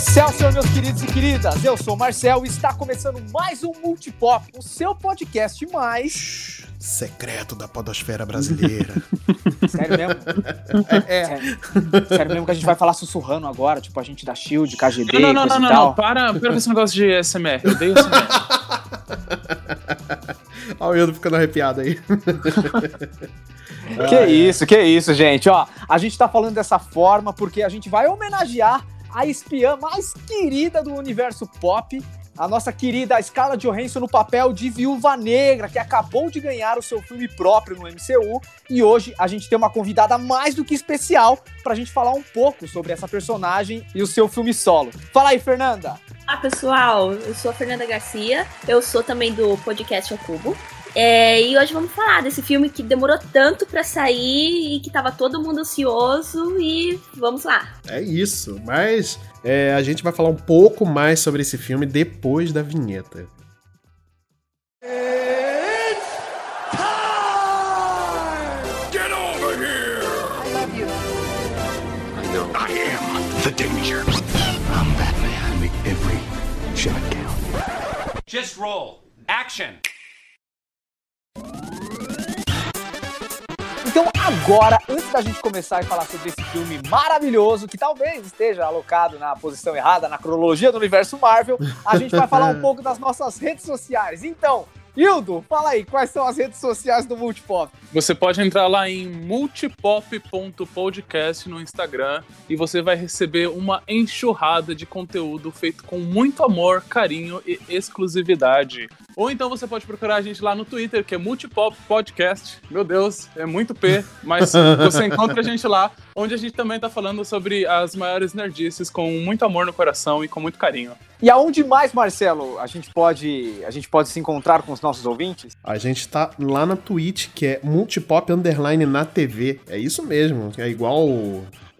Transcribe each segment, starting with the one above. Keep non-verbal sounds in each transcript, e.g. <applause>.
Excelsior, meus queridos e queridas! Eu sou o Marcel e está começando mais um Multipop, o seu podcast mais. Secreto da podosfera brasileira. <laughs> Sério mesmo? É, é. Sério, sério mesmo que a gente vai falar sussurrando agora, tipo a gente da Shield, KGD, Não, não, não, coisa não, e não, para, para com esse negócio de SMR. Eu odeio SMR. <laughs> Olha o Ildo ficando arrepiado aí. <laughs> Que isso, que isso, gente. Ó, a gente tá falando dessa forma porque a gente vai homenagear a espiã mais querida do universo pop, a nossa querida Scarlett Johansson no papel de Viúva Negra, que acabou de ganhar o seu filme próprio no MCU. E hoje a gente tem uma convidada mais do que especial pra gente falar um pouco sobre essa personagem e o seu filme solo. Fala aí, Fernanda! Olá pessoal, eu sou a Fernanda Garcia, eu sou também do podcast Ao Cubo. É, e hoje vamos falar desse filme que demorou tanto pra sair e que tava todo mundo ansioso e vamos lá. É isso, mas é, a gente vai falar um pouco mais sobre esse filme depois da vinheta. Get over here! I love you. I know. I am the danger. I'm Batman. I make every shot count. Just roll. Action. Então agora, antes da gente começar a falar sobre esse filme maravilhoso, que talvez esteja alocado na posição errada, na cronologia do universo Marvel, a gente vai falar um pouco das nossas redes sociais. Então, Hildo, fala aí, quais são as redes sociais do Multipop? Você pode entrar lá em multipop.podcast no Instagram e você vai receber uma enxurrada de conteúdo feito com muito amor, carinho e exclusividade. Ou então você pode procurar a gente lá no Twitter, que é Multipop Podcast. Meu Deus, é muito P, mas você encontra a gente lá, onde a gente também tá falando sobre as maiores nerdices com muito amor no coração e com muito carinho. E aonde mais, Marcelo, a gente pode, a gente pode se encontrar com os nossos ouvintes? A gente tá lá na Twitch, que é Multipop Underline na TV. É isso mesmo, é igual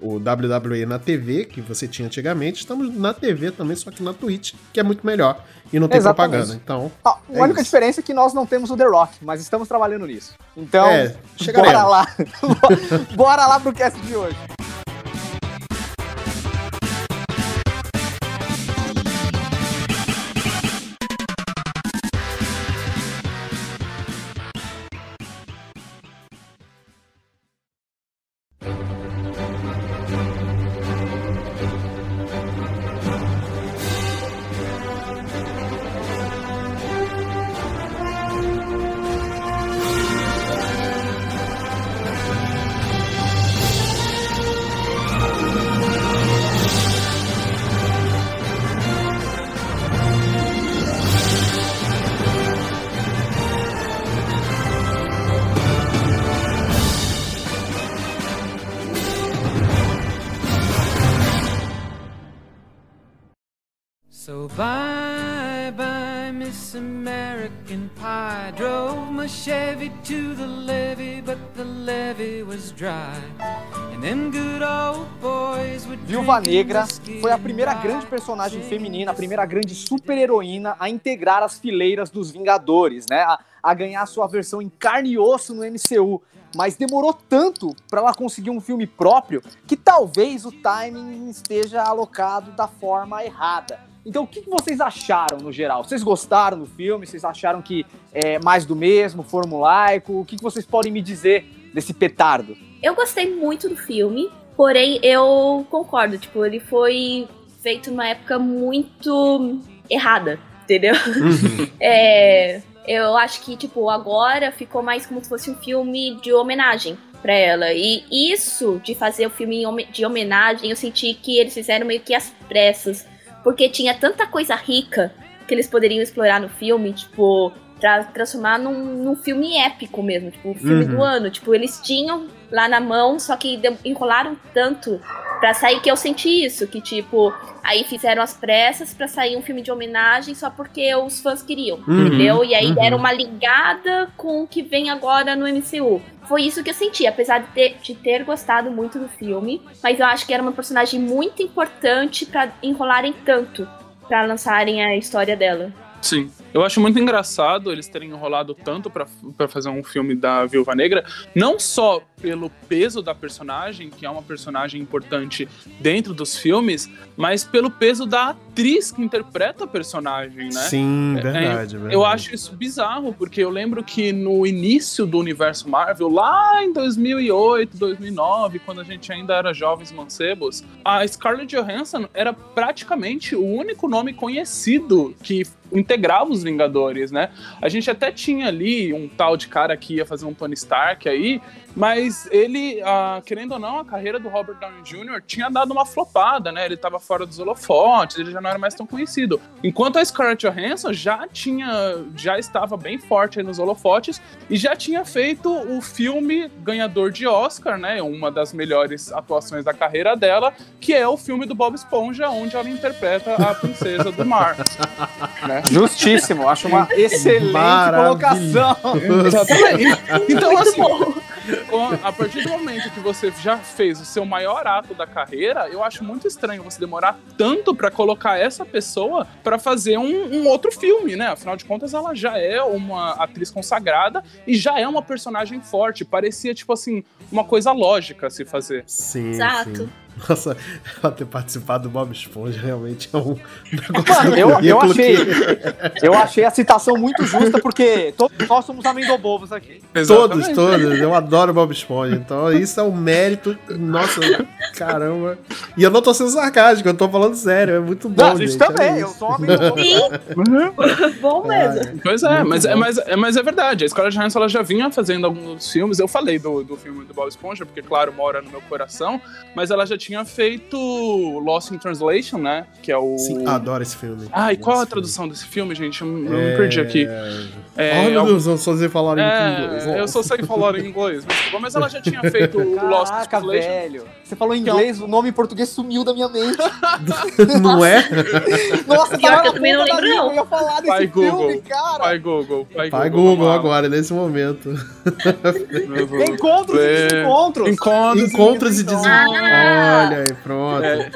o, WWE na TV, que você tinha antigamente. Estamos na TV também, só que na Twitch, que é muito melhor. E não tem Exatamente. propaganda, então... Ah, a É única isso. diferença é que nós não temos o The Rock, mas estamos trabalhando nisso. Então, É, bora lá. <laughs> bora lá pro cast de hoje. Negra foi a primeira grande personagem feminina, a primeira grande super-heroína a integrar as fileiras dos Vingadores, né? A, a ganhar sua versão em carne e osso no MCU. Mas demorou tanto para ela conseguir um filme próprio que talvez o timing esteja alocado da forma errada. Então, o que vocês acharam no geral? Vocês gostaram do filme? Vocês acharam que é mais do mesmo, formulaico? O que vocês podem me dizer desse petardo? Eu gostei muito do filme, porém eu concordo, tipo, ele foi feito numa época muito errada, entendeu? <laughs> É, eu acho que, tipo, agora ficou mais como se fosse um filme de homenagem pra ela. E isso de fazer o filme de homenagem, eu senti que eles fizeram meio que às pressas. Porque tinha tanta coisa rica que eles poderiam explorar no filme, tipo, tra transformar num, num filme épico mesmo, tipo, o filme Uhum. do ano. Tipo, eles tinham lá na mão, só que enrolaram tanto pra sair que eu senti isso, que tipo, aí fizeram as pressas pra sair um filme de homenagem só porque os fãs queriam, Uhum, entendeu? E aí uhum. deram uma ligada com o que vem agora no MCU. Foi isso que eu senti, apesar de ter, de ter gostado muito do filme, mas eu acho que era uma personagem muito importante pra enrolarem tanto pra lançarem a história dela. Sim. Eu acho muito engraçado eles terem enrolado tanto pra fazer um filme da Viúva Negra, não só pelo peso da personagem, que é uma personagem importante dentro dos filmes, mas pelo peso da atriz que interpreta a personagem, né? Sim, É, verdade, verdade. Eu acho isso bizarro, porque eu lembro que no início do universo Marvel, lá em 2008, 2009, quando a gente ainda era jovens mancebos, a Scarlett Johansson era praticamente o único nome conhecido que integrava os Vingadores, né? A gente até tinha ali um tal de cara que ia fazer um Tony Stark aí, mas ele, ah, querendo ou não, a carreira do Robert Downey Jr. tinha dado uma flopada, né? Ele tava fora dos holofotes, ele já não era mais tão conhecido. Enquanto a Scarlett Johansson já tinha, já estava bem forte aí nos holofotes e já tinha feito o filme ganhador de Oscar, né? Uma das melhores atuações da carreira dela, que é o filme do Bob Esponja, onde ela interpreta a princesa do mar. <laughs> né? Justíssimo, acho uma <laughs> excelente colocação. Exatamente. Então, assim. A partir do momento que você já fez o seu maior ato da carreira, eu acho muito estranho você demorar tanto pra colocar essa pessoa pra fazer um, um outro filme, né? Afinal de contas, ela já é uma atriz consagrada e já é uma personagem forte. Parecia, tipo assim, uma coisa lógica se fazer. Sim, Exato. sim. Nossa, <laughs> ela ter participado do Bob Esponja realmente é um negócio eu, eu achei, que- eu achei a citação muito justa, porque todos nós somos amendobobos aqui. Todos, todos. Eu adoro Bob Esponja. Então, isso é um mérito. Nossa, caramba. E eu não tô sendo sarcástico, eu tô falando sério. É muito bom. Não, a gente gente, também, olha eu sou um amendobobo. Sim. bom mesmo. Pois é, mas, é mas, é, mas é verdade. A Scarlett Johansson ela já vinha fazendo alguns filmes. Eu falei do, do filme do Bob Esponja, porque, claro, mora no meu coração. Mas ela já tinha feito Lost in Translation, né? Que é o. Sim, adoro esse filme. Ah, e qual a tradução desse filme, gente? Eu, eu filme. me perdi aqui. É, Ai, meu é, Deus, eu só sei falar em inglês. é, eu só sei falar em inglês. Mas, mas ela já tinha feito o Lost in Caraca, Translation. velho. Você falou em inglês, o nome em português sumiu da minha mente. <laughs> Não é? Nossa, Pior que eu também não lembro, não. Eu ia falar desse Vai, filme, Google. cara. Vai, Google. Vai, Vai Google, agora, nesse momento. Encontros e É. desencontros. Encontros, Encontros e des... Ah. Olha aí, pronto. É,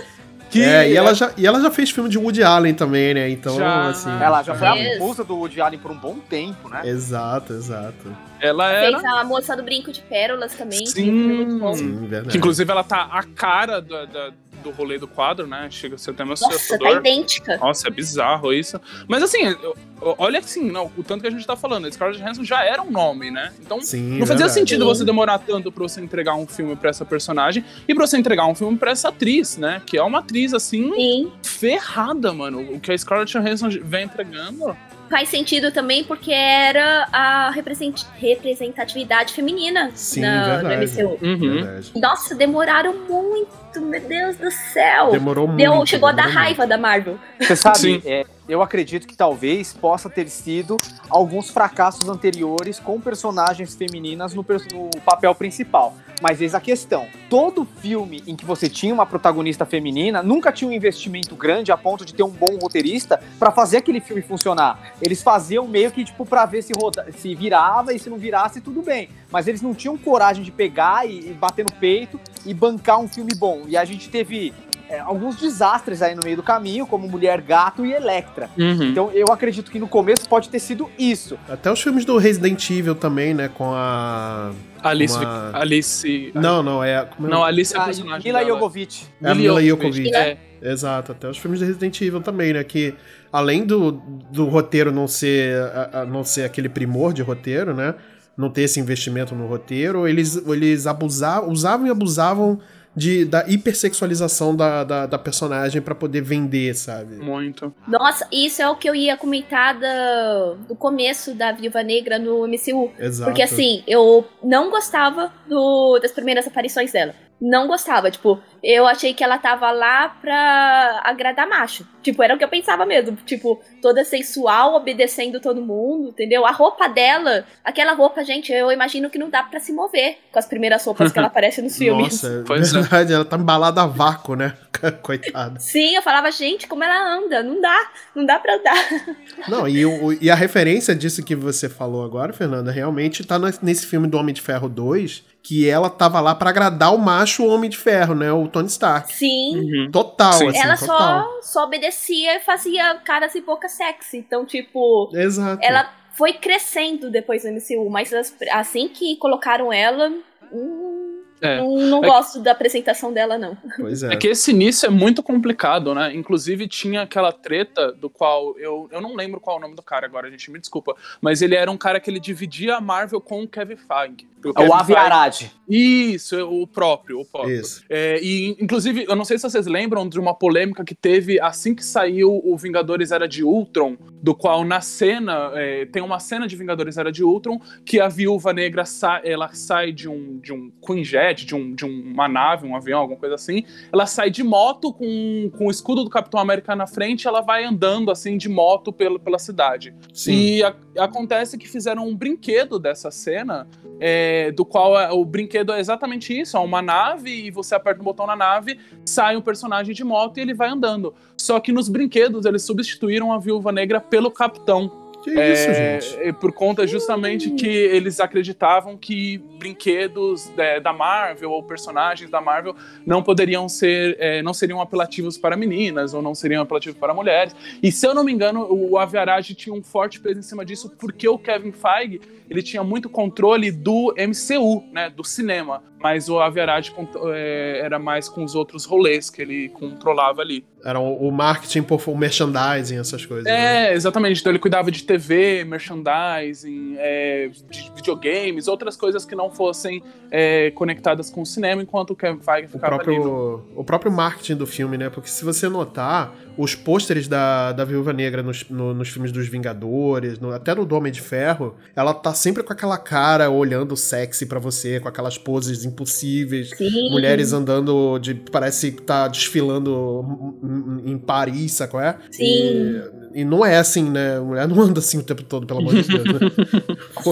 Que... É, e, ela já, e ela já fez filme de Woody Allen também, né? Então, Já. assim. Ela já foi a Yes. musa do Woody Allen por um bom tempo, né? Exato, exato.Ela era. Fez a moça do brinco de pérolas também. Sim. que foi muito bom. Sim, verdade. Que inclusive ela tá a cara da- da- do rolê do quadro, né? Chega a ser até meio Nossa, tá idêntica. Nossa, é bizarro isso. Mas assim, olha assim, não, o tanto que a gente tá falando, a Scarlett Johansson já era um nome, né? Então Sim, não fazia verdade. sentido você demorar tanto pra você entregar um filme pra essa personagem e pra você entregar um filme pra essa atriz, né? Que é uma atriz, assim, Sim. ferrada, mano. O que a Scarlett Johansson vem entregando. Faz sentido também porque era a represent- representatividade feminina Sim, na, no verdade. MCU. Uhum. Nossa, demoraram muito, meu Deus do céu. Demorou muito. Deu, chegou a dar demorou raiva da Marvel. Você sabe, Sim. é, eu acredito que talvez possa ter sido alguns fracassos anteriores com personagens femininas no, no papel principal. Mas eis a questão: todo filme em que você tinha uma protagonista feminina nunca tinha um investimento grande a ponto de ter um bom roteirista pra fazer aquele filme funcionar. Eles faziam meio que tipo para ver se, roda- se virava e se não virasse tudo bem. Mas eles não tinham coragem de pegar e, e bater no peito e bancar um filme bom. E a gente teve é, alguns desastres aí no meio do caminho, como Mulher Gato e Electra. Uhum. Então eu acredito que no começo pode ter sido isso. Até os filmes do Resident Evil também, né? Com a. Alice. uma- Alice. Não, não, é. Como é Não, Alice é a A personagem. Mila dela. Jovovich. É a Mila Jovovich. É. Exato, até os filmes de Resident Evil também, né? Que além do, do roteiro não ser, a- a- não ser aquele primor de roteiro, né? Não ter esse investimento no roteiro, eles, eles abusavam, usavam e abusavam de, da hipersexualização da, da, da personagem pra poder vender, sabe? Muito. Nossa, isso é o que eu ia comentar da- do começo da Viúva Negra no MCU. Exato. Porque assim, eu não gostava do- das primeiras aparições dela. Não gostava, tipo, eu achei que ela tava lá pra agradar macho. Tipo, era o que eu pensava mesmo. Tipo, toda sensual, obedecendo todo mundo, entendeu? A roupa dela, aquela roupa, gente, eu imagino que não dá pra se mover com as primeiras roupas que ela <laughs> aparece nos filmes. Nossa, é Pois é. verdade, ela tá embalada a vácuo, né? <laughs> Coitada. Sim, eu falava, gente, como ela anda? Não dá, não dá pra andar. <laughs> Não, e, o- e a referência disso que você falou agora, Fernanda, realmente tá nesse filme do Homem de Ferro 2, que ela tava lá pra agradar o macho Homem de Ferro, né? O Tony Stark. Sim. Uhum. Total, Sim. assim, ela total. só, só obedecia e fazia caras e boca sexy. Então, tipo, Exato. ela foi crescendo depois do MCU, mas as- assim que colocaram ela, hum, É. não, não É que- gosto da apresentação dela, não. Pois é. É que esse início é muito complicado, né? Inclusive tinha aquela treta do qual eu, eu não lembro qual é o nome do cara agora, gente, me desculpa. Mas ele era um cara que ele dividia a Marvel com o Kevin Feige. É o Avi Feige- Arad. Isso, o próprio, o próprio. Isso. É, e, inclusive, eu não sei se vocês lembram de uma polêmica que teve assim que saiu o Vingadores Era de Ultron, do qual na cena, é, tem uma cena de Vingadores Era de Ultron, que a Viúva Negra sa ela sai de um, de um Queen Jet, de, um, de uma nave, um avião, alguma coisa assim, ela sai de moto com, com o escudo do Capitão América na frente, ela vai andando assim de moto pela, pela cidade. Sim. E a- acontece que fizeram um brinquedo dessa cena, é, do qual é- o brinquedo é exatamente isso: é uma nave e você aperta um botão na nave, sai um personagem de moto e ele vai andando. Só que nos brinquedos eles substituíram a Viúva Negra pelo Capitão. Que isso, É, gente? por conta justamente que eles acreditavam que brinquedos é, da Marvel ou personagens da Marvel não poderiam ser, é, não seriam apelativos para meninas ou não seriam apelativos para mulheres. E se eu não me engano, o Avi Arad tinha um forte peso em cima disso porque o Kevin Feige ele tinha muito controle do MCU, né, do cinema. Mas o cont- é, era mais com os outros rolês que ele controlava ali. Era o, marketing, por- o merchandising, essas coisas. né? É, exatamente. Então ele cuidava de TV, merchandising, é, de videogames, outras coisas que não fossem é, conectadas com o cinema, enquanto o Kevin Feige O ficava ali. no- próprio, o próprio marketing do filme, né? Porque se você notar, os pôsteres da, da Viúva Negra nos, no- nos filmes dos Vingadores, no- até no do Homem de Ferro, ela tá sempre com aquela cara olhando sexy pra você, com aquelas poses impossíveis. Sim. Mulheres andando de. Parece que tá desfilando em- Paris, sabe qual é? Sim. E, e não é assim, né? A mulher não anda assim o tempo todo, pelo amor de Deus. Né?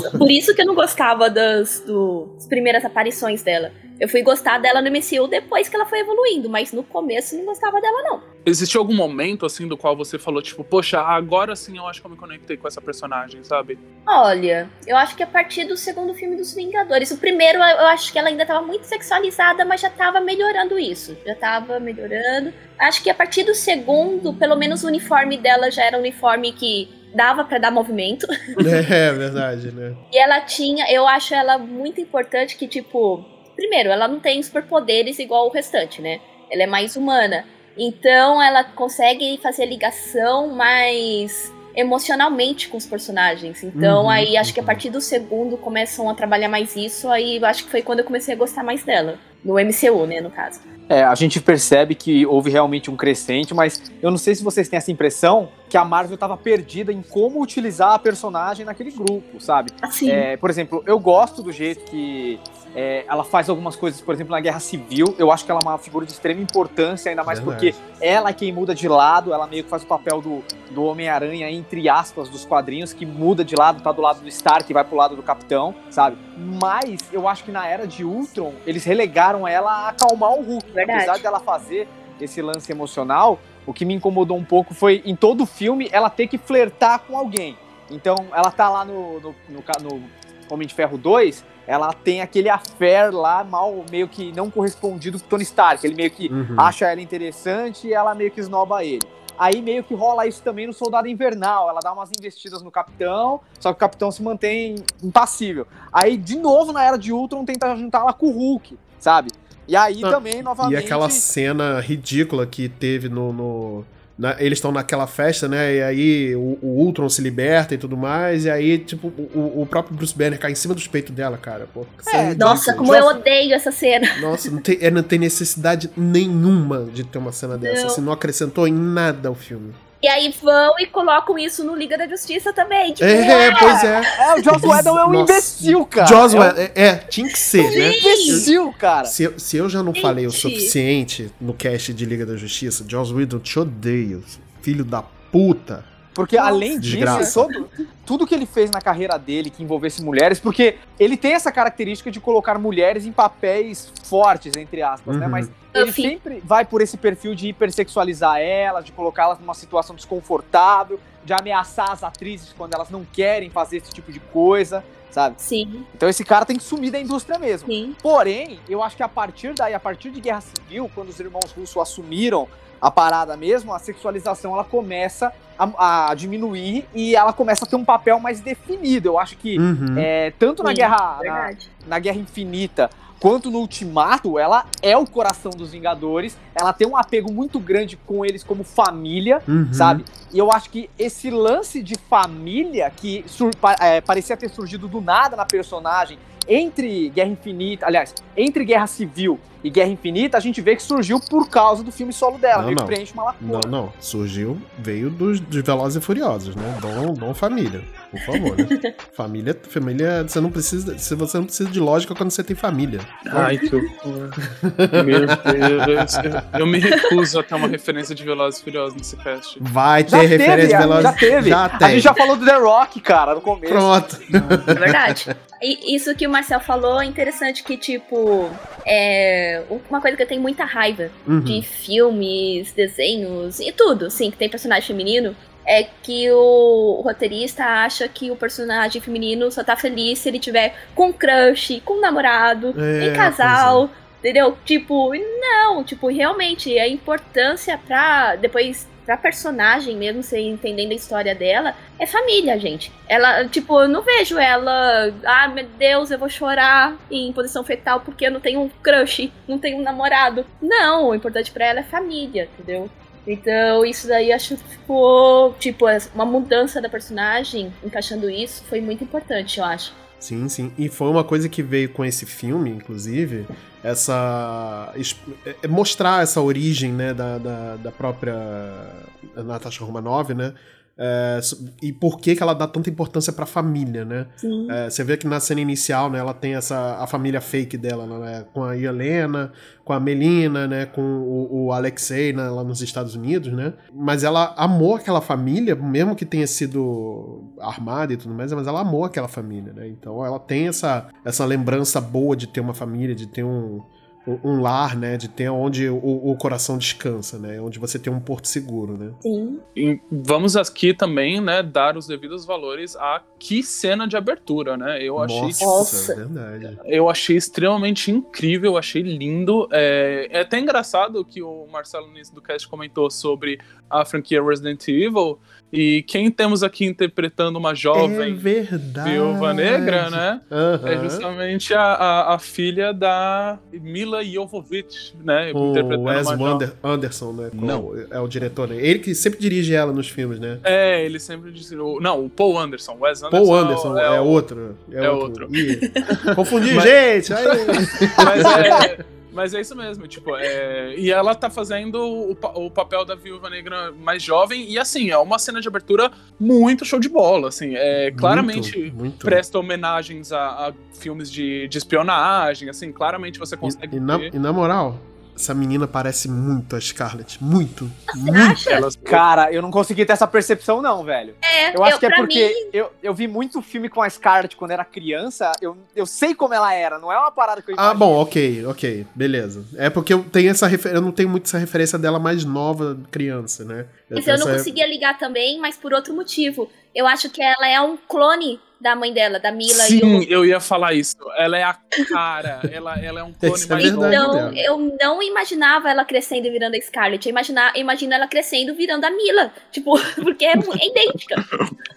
<laughs> Por isso que eu não gostava das, do- das primeiras aparições dela. Eu fui gostar dela no MCU depois que ela foi evoluindo, mas no começo eu não gostava dela, não. Existiu algum momento, assim, do qual você falou, tipo, poxa, agora sim eu acho que eu me conectei com essa personagem, sabe? Olha, eu acho que a partir do segundo filme dos Vingadores. O primeiro, eu acho que ela ainda tava muito sexualizada, mas já tava melhorando isso. Já tava melhorando. Acho que a partir do segundo, pelo menos o uniforme dela já era um uniforme que dava pra dar movimento. <laughs> é verdade, né? E ela tinha, eu acho ela muito importante que, tipo, primeiro, ela não tem superpoderes igual o restante, né? Ela é mais humana. Então ela consegue fazer ligação mais emocionalmente com os personagens. Então Uhum, aí acho que a uhum. partir do segundo começam a trabalhar mais isso, aí acho que foi quando eu comecei a gostar mais dela. No MCU, né, no caso. É, a gente percebe que houve realmente um crescente, mas eu não sei se vocês têm essa impressão que a Marvel tava perdida em como utilizar a personagem naquele grupo, sabe? Assim. É, por exemplo, eu gosto do jeito que é, ela faz algumas coisas, por exemplo, na Guerra Civil. Eu acho que ela é uma figura de extrema importância, ainda mais Verdade. porque ela é quem muda de lado, ela meio que faz o papel do, do Homem-Aranha, entre aspas, dos quadrinhos, que muda de lado, tá do lado do Stark e vai pro lado do Capitão, sabe? Mas eu acho que na era de Ultron, eles relegaram ela a acalmar o Hulk. Verdade. Apesar dela fazer esse lance emocional, o que me incomodou um pouco foi, em todo filme, ela ter que flertar com alguém. Então, ela tá lá no, no, no, no Homem de Ferro 2, ela tem aquele affair lá, mal, meio que não correspondido com o Tony Stark. Ele meio que Uhum. acha ela interessante e ela meio que esnoba ele. Aí meio que rola isso também no Soldado Invernal. Ela dá umas investidas no Capitão, só que o Capitão se mantém impassível. Aí, de novo, na Era de Ultron, tenta juntar ela com o Hulk, sabe? E aí Ah, também, novamente... E aquela cena ridícula que teve no. no- na- eles estão naquela festa, né? E aí o, o Ultron se liberta e tudo mais. E aí, tipo, o, o próprio Bruce Banner cai em cima dos peitos dela, cara. Pô, É, ridícula. Nossa, como eu odeio essa cena. Nossa, não tem, é, não tem necessidade nenhuma de ter uma cena dessa. Não. Assim, não acrescentou em nada ao filme. E aí vão e colocam isso no Liga da Justiça também. Tipo, É, pois é. É, o Joss Whedon é um Nossa. imbecil, cara. Joss é um Whedon, é, é, tinha que ser, né? imbecil, cara. Se, eu- se eu já não Gente. falei o suficiente no cast de Liga da Justiça, Joss Whedon te odeio, filho da puta. Porque além Desgraça. disso, todo, tudo que ele fez na carreira dele que envolvesse mulheres, porque ele tem essa característica de colocar mulheres em papéis fortes, entre aspas, né? Uhum. Mas ele Enfim. sempre vai por esse perfil de hipersexualizar elas, de colocá-las numa situação desconfortável, de ameaçar as atrizes quando elas não querem fazer esse tipo de coisa, sabe? Sim, Então esse cara tem que sumir da indústria mesmo. sim. Porém, eu acho que a partir daí, a partir de Guerra Civil, quando os irmãos russos assumiram a parada mesmo, a sexualização ela começa a, a diminuir e ela começa a ter um papel mais definido. Eu acho que Uhum. é, tanto na Sim, Guerra na, na Guerra Infinita quanto no Ultimato, ela é o coração dos Vingadores. Ela tem um apego muito grande com eles como família, Uhum. sabe? E eu acho que esse lance de família que é, parecia ter surgido do nada na personagem entre Guerra Infinita, aliás, entre Guerra Civil e Guerra Infinita, a gente vê que surgiu por causa do filme solo dela, Não, meio que não. preenche uma lacuna. Não, não. Surgiu, veio dos, dos Velozes e Furiosos, né? Dom, dom família, por favor. Né? <laughs> família, família, você não precisa, se você não precisa de lógica quando você tem família. Ai, que horror. Meu Deus. Eu, eu me recuso a ter uma referência de Velozes e Furiosos nesse cast. Vai ter Já teve, referência de já, Velozes. já teve. Já A tem. gente já falou do The Rock, cara, no começo. Pronto. É verdade. E isso que o Marcel falou é interessante que, tipo, é uma coisa que eu tenho muita raiva Uhum. de filmes, desenhos e tudo, sim, que tem personagem feminino, é que o roteirista acha que o personagem feminino só tá feliz se ele tiver com crush, com namorado, É, em casal, entendeu? Tipo, não, tipo, realmente a importância pra depois pra personagem mesmo, você entendendo a história dela, é família, gente. Ela, tipo, eu não vejo ela, ah, meu Deus, eu vou chorar em posição fetal porque eu não tenho um crush, não tenho um namorado. Não, o importante pra ela é família, entendeu? Então, isso daí acho que ficou, tipo, uma mudança da personagem, encaixando isso, foi muito importante, eu acho. Sim, sim. E foi uma coisa que veio com esse filme, inclusive, essa. es- é- mostrar essa origem, né, da, da, da própria Natasha Romanoff, né? É, e por que, que ela dá tanta importância pra família, né? É, você vê que na cena inicial, né, ela tem essa a família fake dela, né, com a Helena, com a Melina, né, com o, o Alexei né, lá nos Estados Unidos, né? Mas ela amou aquela família, mesmo que tenha sido armada e tudo mais, mas ela amou aquela família, né? Então ela tem essa, essa lembrança boa de ter uma família, de ter um, um, lar, né? De ter onde o, o coração descansa, né? Onde você tem um porto seguro, né? Sim. E vamos aqui também, né, dar os devidos valores a que cena de abertura, né? Eu achei Nossa, Nossa. é verdade. Eu achei extremamente incrível, achei lindo. É, é até engraçado que o Marcelo no início do cast comentou sobre a franquia Resident Evil. E quem temos aqui interpretando uma É jovem verdade. viúva negra, né? Aham. É justamente a, a, a filha da Mila Jovovich, né? O Wes Wander- Anderson, né? como Não. É o diretor, né? Ele que sempre dirige ela nos filmes, né? É, ele sempre o- Não, o Paul Anderson. Wes Anderson. Paul Anderson é, o- outro. É, é outro. outro. Confundi, <laughs> Mas- gente! Aí. <laughs> Mas é, mas é isso mesmo, tipo, é, e ela tá fazendo o, pa- o papel da viúva negra mais jovem, e assim, é uma cena de abertura muito show de bola, assim, é claramente Muito, muito. presta homenagens a, a filmes de, de espionagem, assim, claramente você consegue E, e na, e na moral, essa menina parece muito a Scarlett. Muito. Você muito. acha? elas. Cara, eu não consegui ter essa percepção, não, velho. É, Eu acho que é porque mim, eu, eu vi muito filme com a Scarlett quando era criança. Eu, eu sei como ela era, não é uma parada que eu Ah, bom, ok, ok, beleza. É porque eu tenho essa refer... eu não tenho muito essa referência dela mais nova, criança, né? Mas eu não conseguia ligar também, mas por outro motivo. Eu acho que ela é um clone da mãe dela, da Mila. e Sim, o... eu ia falar isso. Ela é a cara, <laughs> ela, ela é um clone é mais novo. Então, eu não imaginava ela crescendo e virando a Scarlett. Eu imagina, eu imagino ela crescendo virando a Mila. Tipo, <laughs> porque é, é idêntica.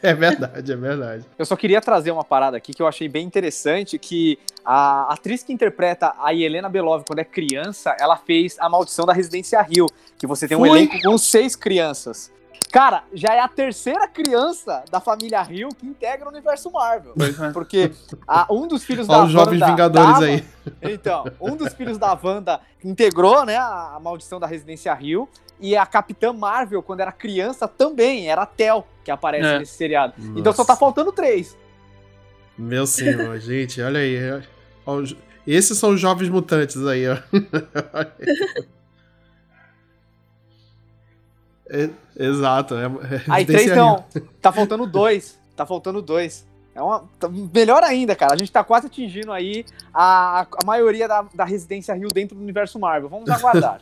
É verdade, é verdade. Eu só queria trazer uma parada aqui que eu achei bem interessante, que a atriz que interpreta a Helena Belov quando é criança, ela fez A Maldição da Residência Rio, que você tem um Foi? elenco com seis crianças. Cara, já é a terceira criança da família Rio que integra o universo Marvel. É. Porque a- um dos filhos <laughs> da Olha os jovens Wanda Vingadores tava- aí. <laughs> Então, um dos filhos da Wanda integrou, né, a, a maldição da Residência Rio. E a Capitã Marvel, quando era criança, também era a Tel que aparece É. nesse seriado. Então Nossa. só tá faltando três. Meu senhor, <laughs> gente, olha aí. Olha os- Esses são os jovens mutantes aí, ó. É, exato. É, é Aí três não. Tá faltando dois. Tá faltando dois. É uma, tá- melhor ainda, cara. A gente tá quase atingindo aí a, a maioria da, da Residência Rio dentro do universo Marvel. Vamos aguardar.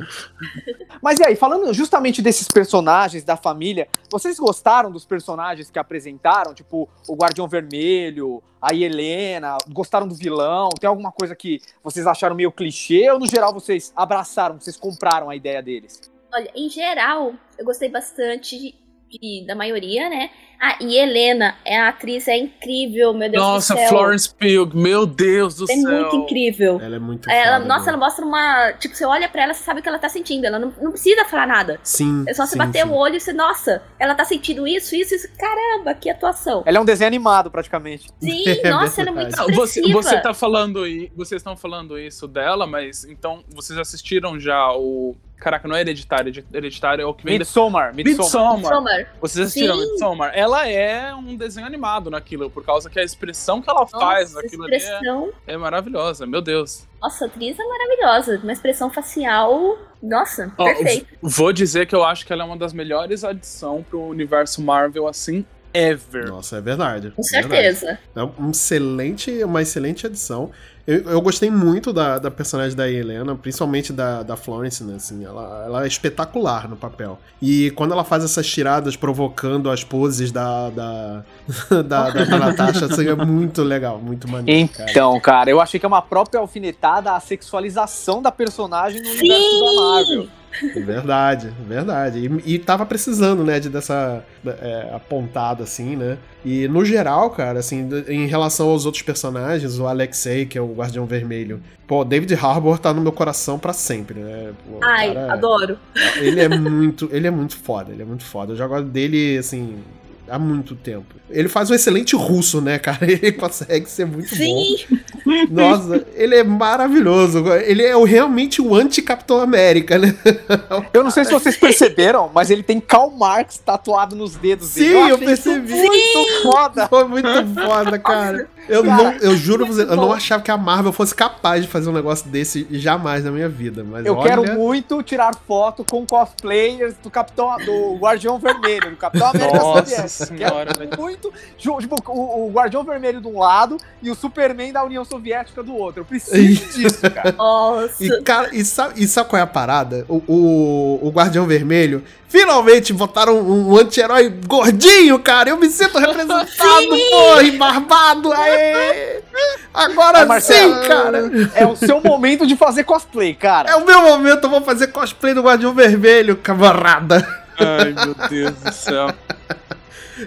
<laughs> Mas e aí, falando justamente desses personagens da família, vocês gostaram dos personagens que apresentaram? Tipo, o Guardião Vermelho, a Helena, gostaram do vilão? Tem alguma coisa que vocês acharam meio clichê ou no geral vocês abraçaram, vocês compraram a ideia deles? Olha, em geral, eu gostei bastante de- da maioria, né? Ah, e Helena, é a atriz é incrível, meu Deus Nossa, do céu. Florence Pugh, meu Deus do é céu. muito incrível. Ela é muito Ela, foda, nossa, né? ela mostra uma. Tipo, você olha pra ela, você sabe o que ela tá sentindo. Ela não, não precisa falar nada. Sim. É só você sim, bater sim. o olho e você, nossa, ela tá sentindo isso, isso, isso. Caramba, que atuação. Ela é um desenho animado, praticamente. Sim, <laughs> É nossa, ela é muito Não, você, expressiva. você tá falando aí, vocês estão falando isso dela, mas então vocês assistiram já o. Caraca, não é hereditário, hereditário é o que vem. Midsommar, Midsommar. Midsommar. Summer. Vocês assistiram Sim. Midsommar? Ela é um desenho animado naquilo, por causa que a expressão que ela faz Nossa, naquilo ali é, expressão. é maravilhosa, meu Deus. Nossa, a atriz é maravilhosa. Uma expressão facial. Nossa, Ó, perfeito. Vou dizer que eu acho que ela é uma das melhores adições pro universo Marvel, assim, ever. Nossa, é verdade. Com é verdade. certeza. É um excelente, uma excelente adição. Eu, eu gostei muito da, da personagem da Helena, principalmente da, da Florence, né? Assim, ela, ela é espetacular no papel. E quando ela faz essas tiradas provocando as poses da, da, <laughs> da, da, da Natasha, assim, é muito legal, muito maneiro. cara. Então, cara, eu achei que é uma própria alfinetada à sexualização da personagem no universo da Marvel. É Verdade, verdade. E, e tava precisando, né, de dessa é, apontada, assim, né? E no geral, cara, assim, em relação aos outros personagens, o Alexei, que é o Guardião Vermelho, pô, David Harbour tá no meu coração pra sempre, né? Pô, Ai, cara- adoro. Ele é <laughs> muito, ele é muito foda, ele é muito foda. Eu já gosto dele, assim, há muito tempo. Ele faz um excelente russo, né, cara? <laughs> Ele consegue ser muito bom. Sim, Nossa, ele é maravilhoso. Ele é realmente o anti-Capitão América, né? <laughs> Eu não sei se vocês perceberam, mas ele tem Karl Marx tatuado nos dedos Sim, dele. eu achei percebi. Muito foda. Foi muito foda, cara. Eu, Cara, não, eu juro pra você, eu não achava que a Marvel fosse capaz de fazer um negócio desse jamais na minha vida. Mas Eu olha, quero muito tirar foto com cosplayers do Capitão do Guardião Vermelho, do Capitão América Nossa Soviética. senhora, Quero muito tipo, o, o Guardião Vermelho de um lado e o Superman da União Soviética do outro. Eu preciso <laughs> disso, cara. nossa. E, cara, e sabe, e sabe qual é a parada? O, o, o Guardião Vermelho finalmente botaram um, um anti-herói gordinho, cara. Eu me sinto representado, porra, e barbado. Aê! Agora Marcelo, sim, cara. É o seu momento de fazer cosplay, cara. É o meu momento, eu vou fazer cosplay do Guardião Vermelho, camarada. Ai, meu Deus do céu.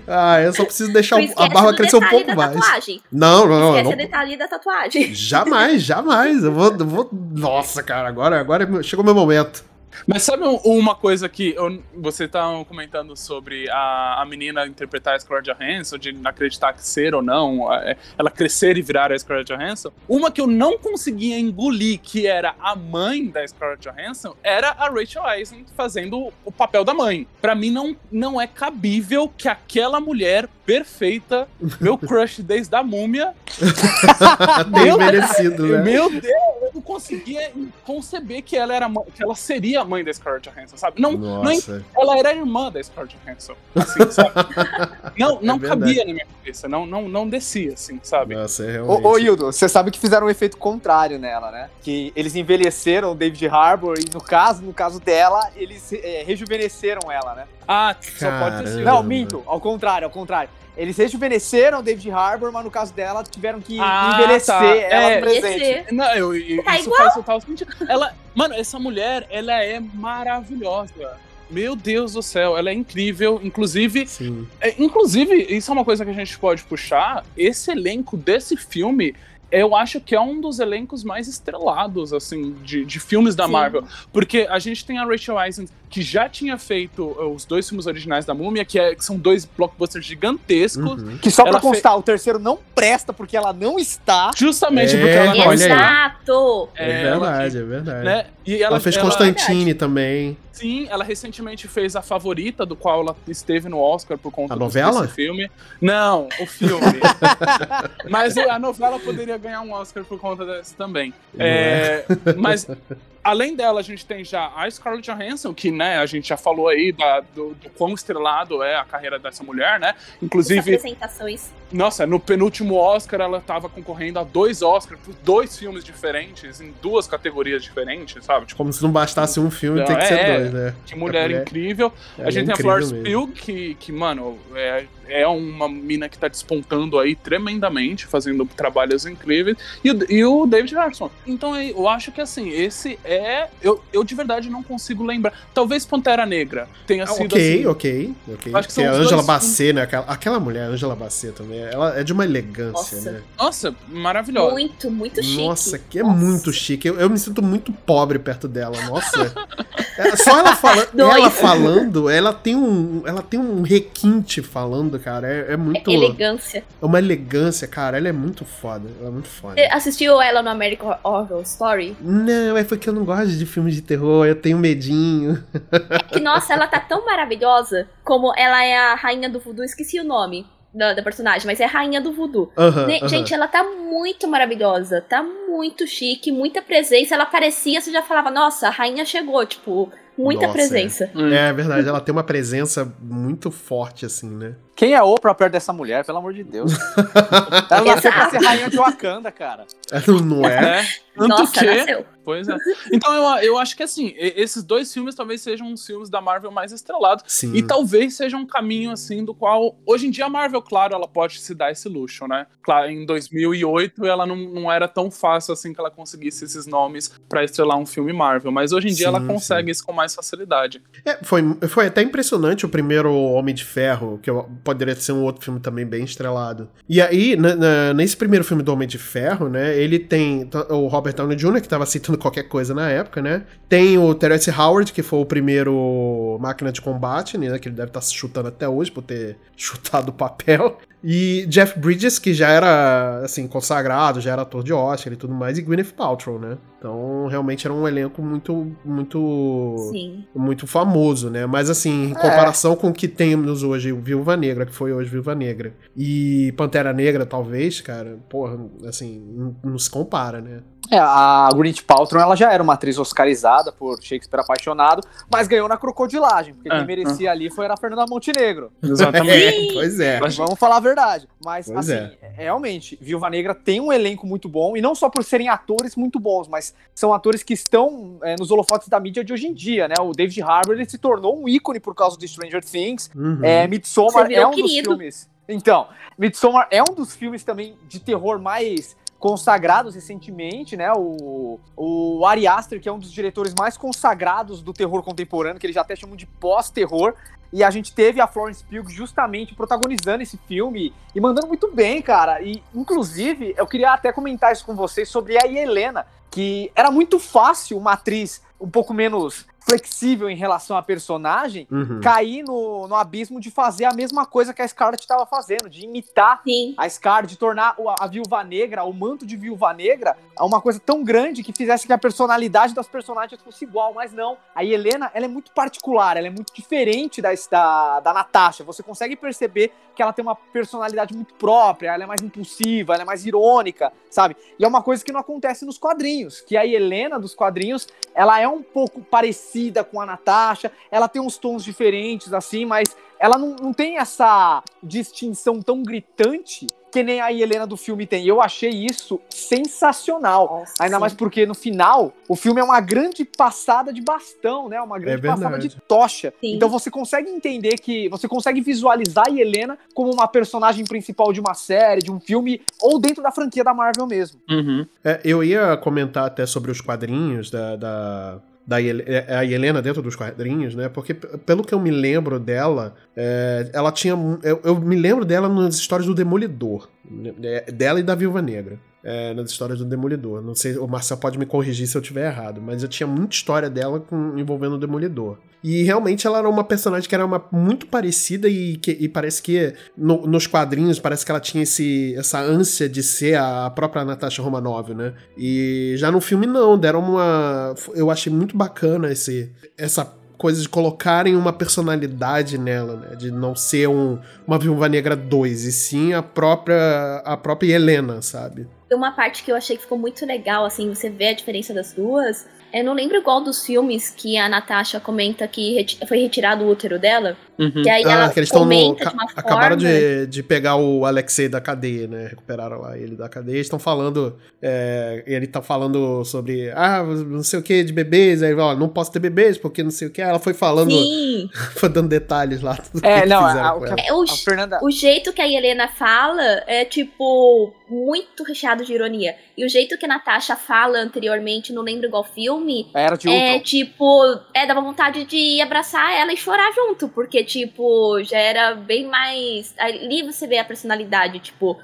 Ah, eu só preciso deixar a barba crescer um pouco mais. Tatuagem. Não, não, não. Esquece não o detalhe da tatuagem. Jamais, jamais. Eu vou, eu vou. Nossa, cara, agora, agora chegou o meu momento. Mas sabe um- uma coisa que eu- você tá comentando sobre a, a menina interpretar a Scarlett Johansson, de acreditar que ser ou não, é, ela crescer e virar a Scarlett Johansson? Uma que eu não conseguia engolir, que era a mãe da Scarlett Johansson, era a Rachel Eisen fazendo o papel da mãe. Pra mim não, não é cabível que aquela mulher perfeita, meu crush desde a múmia, <laughs> Até envelhecido, né? meu Deus, conseguia conceber que ela era que ela seria a mãe da Scarlett Johansson, sabe? Não, não ela era a irmã da Scarlett Johansson, assim, sabe? Não, <laughs> não É cabia na minha cabeça, não, não, não descia, assim, sabe? Nossa, é realmente. Ô, ô Hildo, você sabe que fizeram um efeito contrário nela, né? Que eles envelheceram o David Harbour e no caso, no caso dela, eles é, rejuvenesceram ela, né? Ah, só pode. Caramba. Não, minto, ao contrário, ao contrário. Eles rejuvenesceram o David Harbour, mas no caso dela tiveram que Ah, envelhecer tá. ela É. no presente. Envelhecer. Não, eu, eu- Tá isso igual. faz total sentido. Ela, mano, essa mulher, ela é maravilhosa. Meu Deus do céu, ela é incrível. Inclusive. É, inclusive, isso é uma coisa que a gente pode puxar. Esse elenco desse filme, eu acho que é um dos elencos mais estrelados, assim, de, de filmes da Sim. Marvel. Porque a gente tem a Rachel Eisen, que já tinha feito uh, os dois filmes originais da Múmia, que, é- que são dois blockbusters gigantescos. Uhum. Que só pra Ela fe- constar, o terceiro não presta porque ela não está. Justamente É, porque ela não aí. Exato. É, É, ela- verdade, é verdade. né? E ela, fez ela- Constantine também. Sim, ela recentemente fez a favorita, do qual ela esteve no Oscar por conta A novela? desse filme. Não, o filme. <laughs> mas a novela poderia ganhar um Oscar por conta desse também. Não É, mas além dela, a gente tem já a Scarlett Johansson, que né, a gente já falou aí da- do, do quão estrelado é a carreira dessa mulher, né? As Inclusive, apresentações. Nossa, no penúltimo Oscar ela tava concorrendo a dois Oscars por dois filmes diferentes, em duas categorias diferentes, sabe? Tipo, Como se não bastasse um filme, Não, tem que ser é, dois, né? que mulher, mulher- incrível. Ela a gente é tem a Florence. Pugh, que, que, mano, é, é uma mina que tá despontando aí tremendamente, fazendo trabalhos incríveis. E o, e o David Harrison. Então é, eu acho que, assim, esse é... Eu, eu de verdade não consigo lembrar. Talvez Pantera Negra tenha Ah, sido, ok, assim... ok, ok. Acho que são Porque a os Angela dois Bassett, né? Aquela, aquela mulher, Angela Bassett também, ela é de uma elegância, Nossa. né? Nossa, maravilhosa. Muito, muito chique. Nossa, que é Nossa. muito chique. Eu, eu me sinto muito pobre perto dela. Nossa. É, só ela, fala, <laughs> ela falando, ela tem um, ela tem um requinte falando, cara. É, é muito. Elegância. É uma elegância, cara. Ela é muito foda. Ela é muito foda. Você assistiu ela no American Horror Story? Não, é porque eu não gosto de filmes de terror, eu tenho medinho. Que, nossa, ela tá tão maravilhosa como ela é a rainha do voodoo. Esqueci o nome da, da personagem, mas é a rainha do voodoo. Ne-. Gente, ela tá muito maravilhosa. Tá muito chique, muita presença. Ela parecia, você já falava, nossa, a rainha chegou. Tipo, muita Nossa, presença. É verdade, ela tem uma presença muito forte, assim, né? Quem é Oprah perto dessa mulher, pelo amor de Deus? <laughs> Ela nasceu pra ser rainha de Wakanda, cara. Não é? É, tanto Nossa, que... nasceu. Pois é. Então eu, eu acho que assim, esses dois filmes talvez sejam os filmes da Marvel mais estrelados. Sim. E talvez seja um caminho assim do qual. Hoje em dia a Marvel, claro, ela pode se dar esse luxo, né? Claro, em 2008 ela não, não era tão fácil assim que ela conseguisse esses nomes pra estrelar um filme Marvel. Mas hoje em dia Sim, ela consegue isso com mais facilidade. É, foi, foi até impressionante o primeiro Homem de Ferro, que eu- poderia ser um outro filme também bem estrelado. E aí, na- nesse primeiro filme do Homem de Ferro, né, ele tem o Robert Downey Jr., que tava aceitando <laughs> qualquer coisa na época, né? Tem o Terence Howard, que foi o primeiro máquina de combate, né? Que ele deve estar se chutando até hoje por ter <laughs> chutado o papel. E Jeff Bridges, que já era, assim, consagrado, já era ator de Oscar e tudo mais, e Gwyneth Paltrow, né? Então, realmente era um elenco muito, muito Sim. muito famoso, né? Mas assim, em É. comparação com o que temos hoje, o Viúva Negra, que foi hoje Viúva Negra, e Pantera Negra, talvez, cara, porra, assim, não, não se compara, né? É, a Gwyneth Paltrow ela já era uma atriz oscarizada por Shakespeare Apaixonado, mas ganhou na crocodilagem, porque É, quem merecia ali foi a Fernanda Montenegro. <laughs> Exatamente. É, pois é. Mas vamos falar a verdade. Mas, Pois assim, realmente, Viúva Negra tem um elenco muito bom, e não só por serem atores muito bons, mas são atores que estão é, nos holofotes da mídia de hoje em dia, né? O David Harbour ele se tornou um ícone por causa de Stranger Things. Uhum. É, Midsommar é um dos querido. filmes. Então, Midsommar é um dos filmes também de terror mais consagrados recentemente, né? O, o Ari Aster, que é um dos diretores mais consagrados do terror contemporâneo, que eles já até chamam de pós-terror. E a gente teve a Florence Pugh justamente protagonizando esse filme e mandando muito bem, cara. E, inclusive, eu queria até comentar isso com vocês sobre a Helena, que era muito fácil uma atriz um pouco menos flexível em relação à personagem Uhum. cair no, no abismo de fazer a mesma coisa que a Scarlett estava fazendo, de imitar Sim. a Scar, de tornar o- a Viúva Negra, o manto de Viúva Negra, uma coisa tão grande que fizesse que a personalidade das personagens fosse igual, mas não. A Helena, ela é muito particular, ela é muito diferente da, da, da Natasha. Você consegue perceber que ela tem uma personalidade muito própria, ela é mais impulsiva, ela é mais irônica, sabe? E é uma coisa que não acontece nos quadrinhos, que a Helena dos quadrinhos, ela é um pouco parecida com a Natasha, ela tem uns tons diferentes, assim, mas ela não, não tem essa distinção tão gritante que nem a Helena do filme tem. Eu achei isso sensacional. Nossa, Ainda sim. mais porque no final, o filme é uma grande passada de bastão, né? Uma grande É passada de tocha. Sim. Então você consegue entender que. Você consegue visualizar a Helena como uma personagem principal de uma série, de um filme, ou dentro da franquia da Marvel mesmo. Uhum. É, eu ia comentar até sobre os quadrinhos da. da... Da Hel- é, a Helena dentro dos quadrinhos, né? Porque, pelo que eu me lembro dela, é, ela tinha. Eu, eu me lembro dela nas histórias do Demolidor. né, é, Dela e da Viúva Negra. É, nas histórias do Demolidor. Não sei, o Marcel pode me corrigir se eu estiver errado, mas eu tinha muita história dela com, envolvendo o Demolidor. E realmente ela era uma personagem que era uma, muito parecida e, que, e parece que no- nos quadrinhos parece que ela tinha esse, essa ânsia de ser a própria Natasha Romanoff, né? E já no filme não, deram uma. Eu achei muito bacana esse, essa coisa de colocarem uma personalidade nela, né? De não ser um, uma Viúva Negra 2, e sim a própria, a própria Helena, sabe? Uma parte que eu achei que ficou muito legal, assim, você vê a diferença das duas. Eu não lembro qual dos filmes que a Natasha comenta que foi retirado o útero dela. Uhum. Que aí Ah, ela que eles estão no. de uma acabaram forma... de, de pegar o Alexei da cadeia, né? Recuperaram lá ele da cadeia. Eles estão falando. é, ele tá falando sobre. Ah, não sei o que de bebês. Aí, ó, não posso ter bebês porque não sei o que. Ela foi falando. Sim, <laughs> Foi dando detalhes lá. É, que não, a- o é o, A Fernanda. o jeito que a Helena fala é, tipo, muito recheado de ironia. E o jeito que a Natasha fala anteriormente, não lembro igual filme, Era de é Ultron. tipo, é, dava vontade de abraçar ela e chorar junto, porque, tipo, já era bem mais. Ali você vê a personalidade, tipo.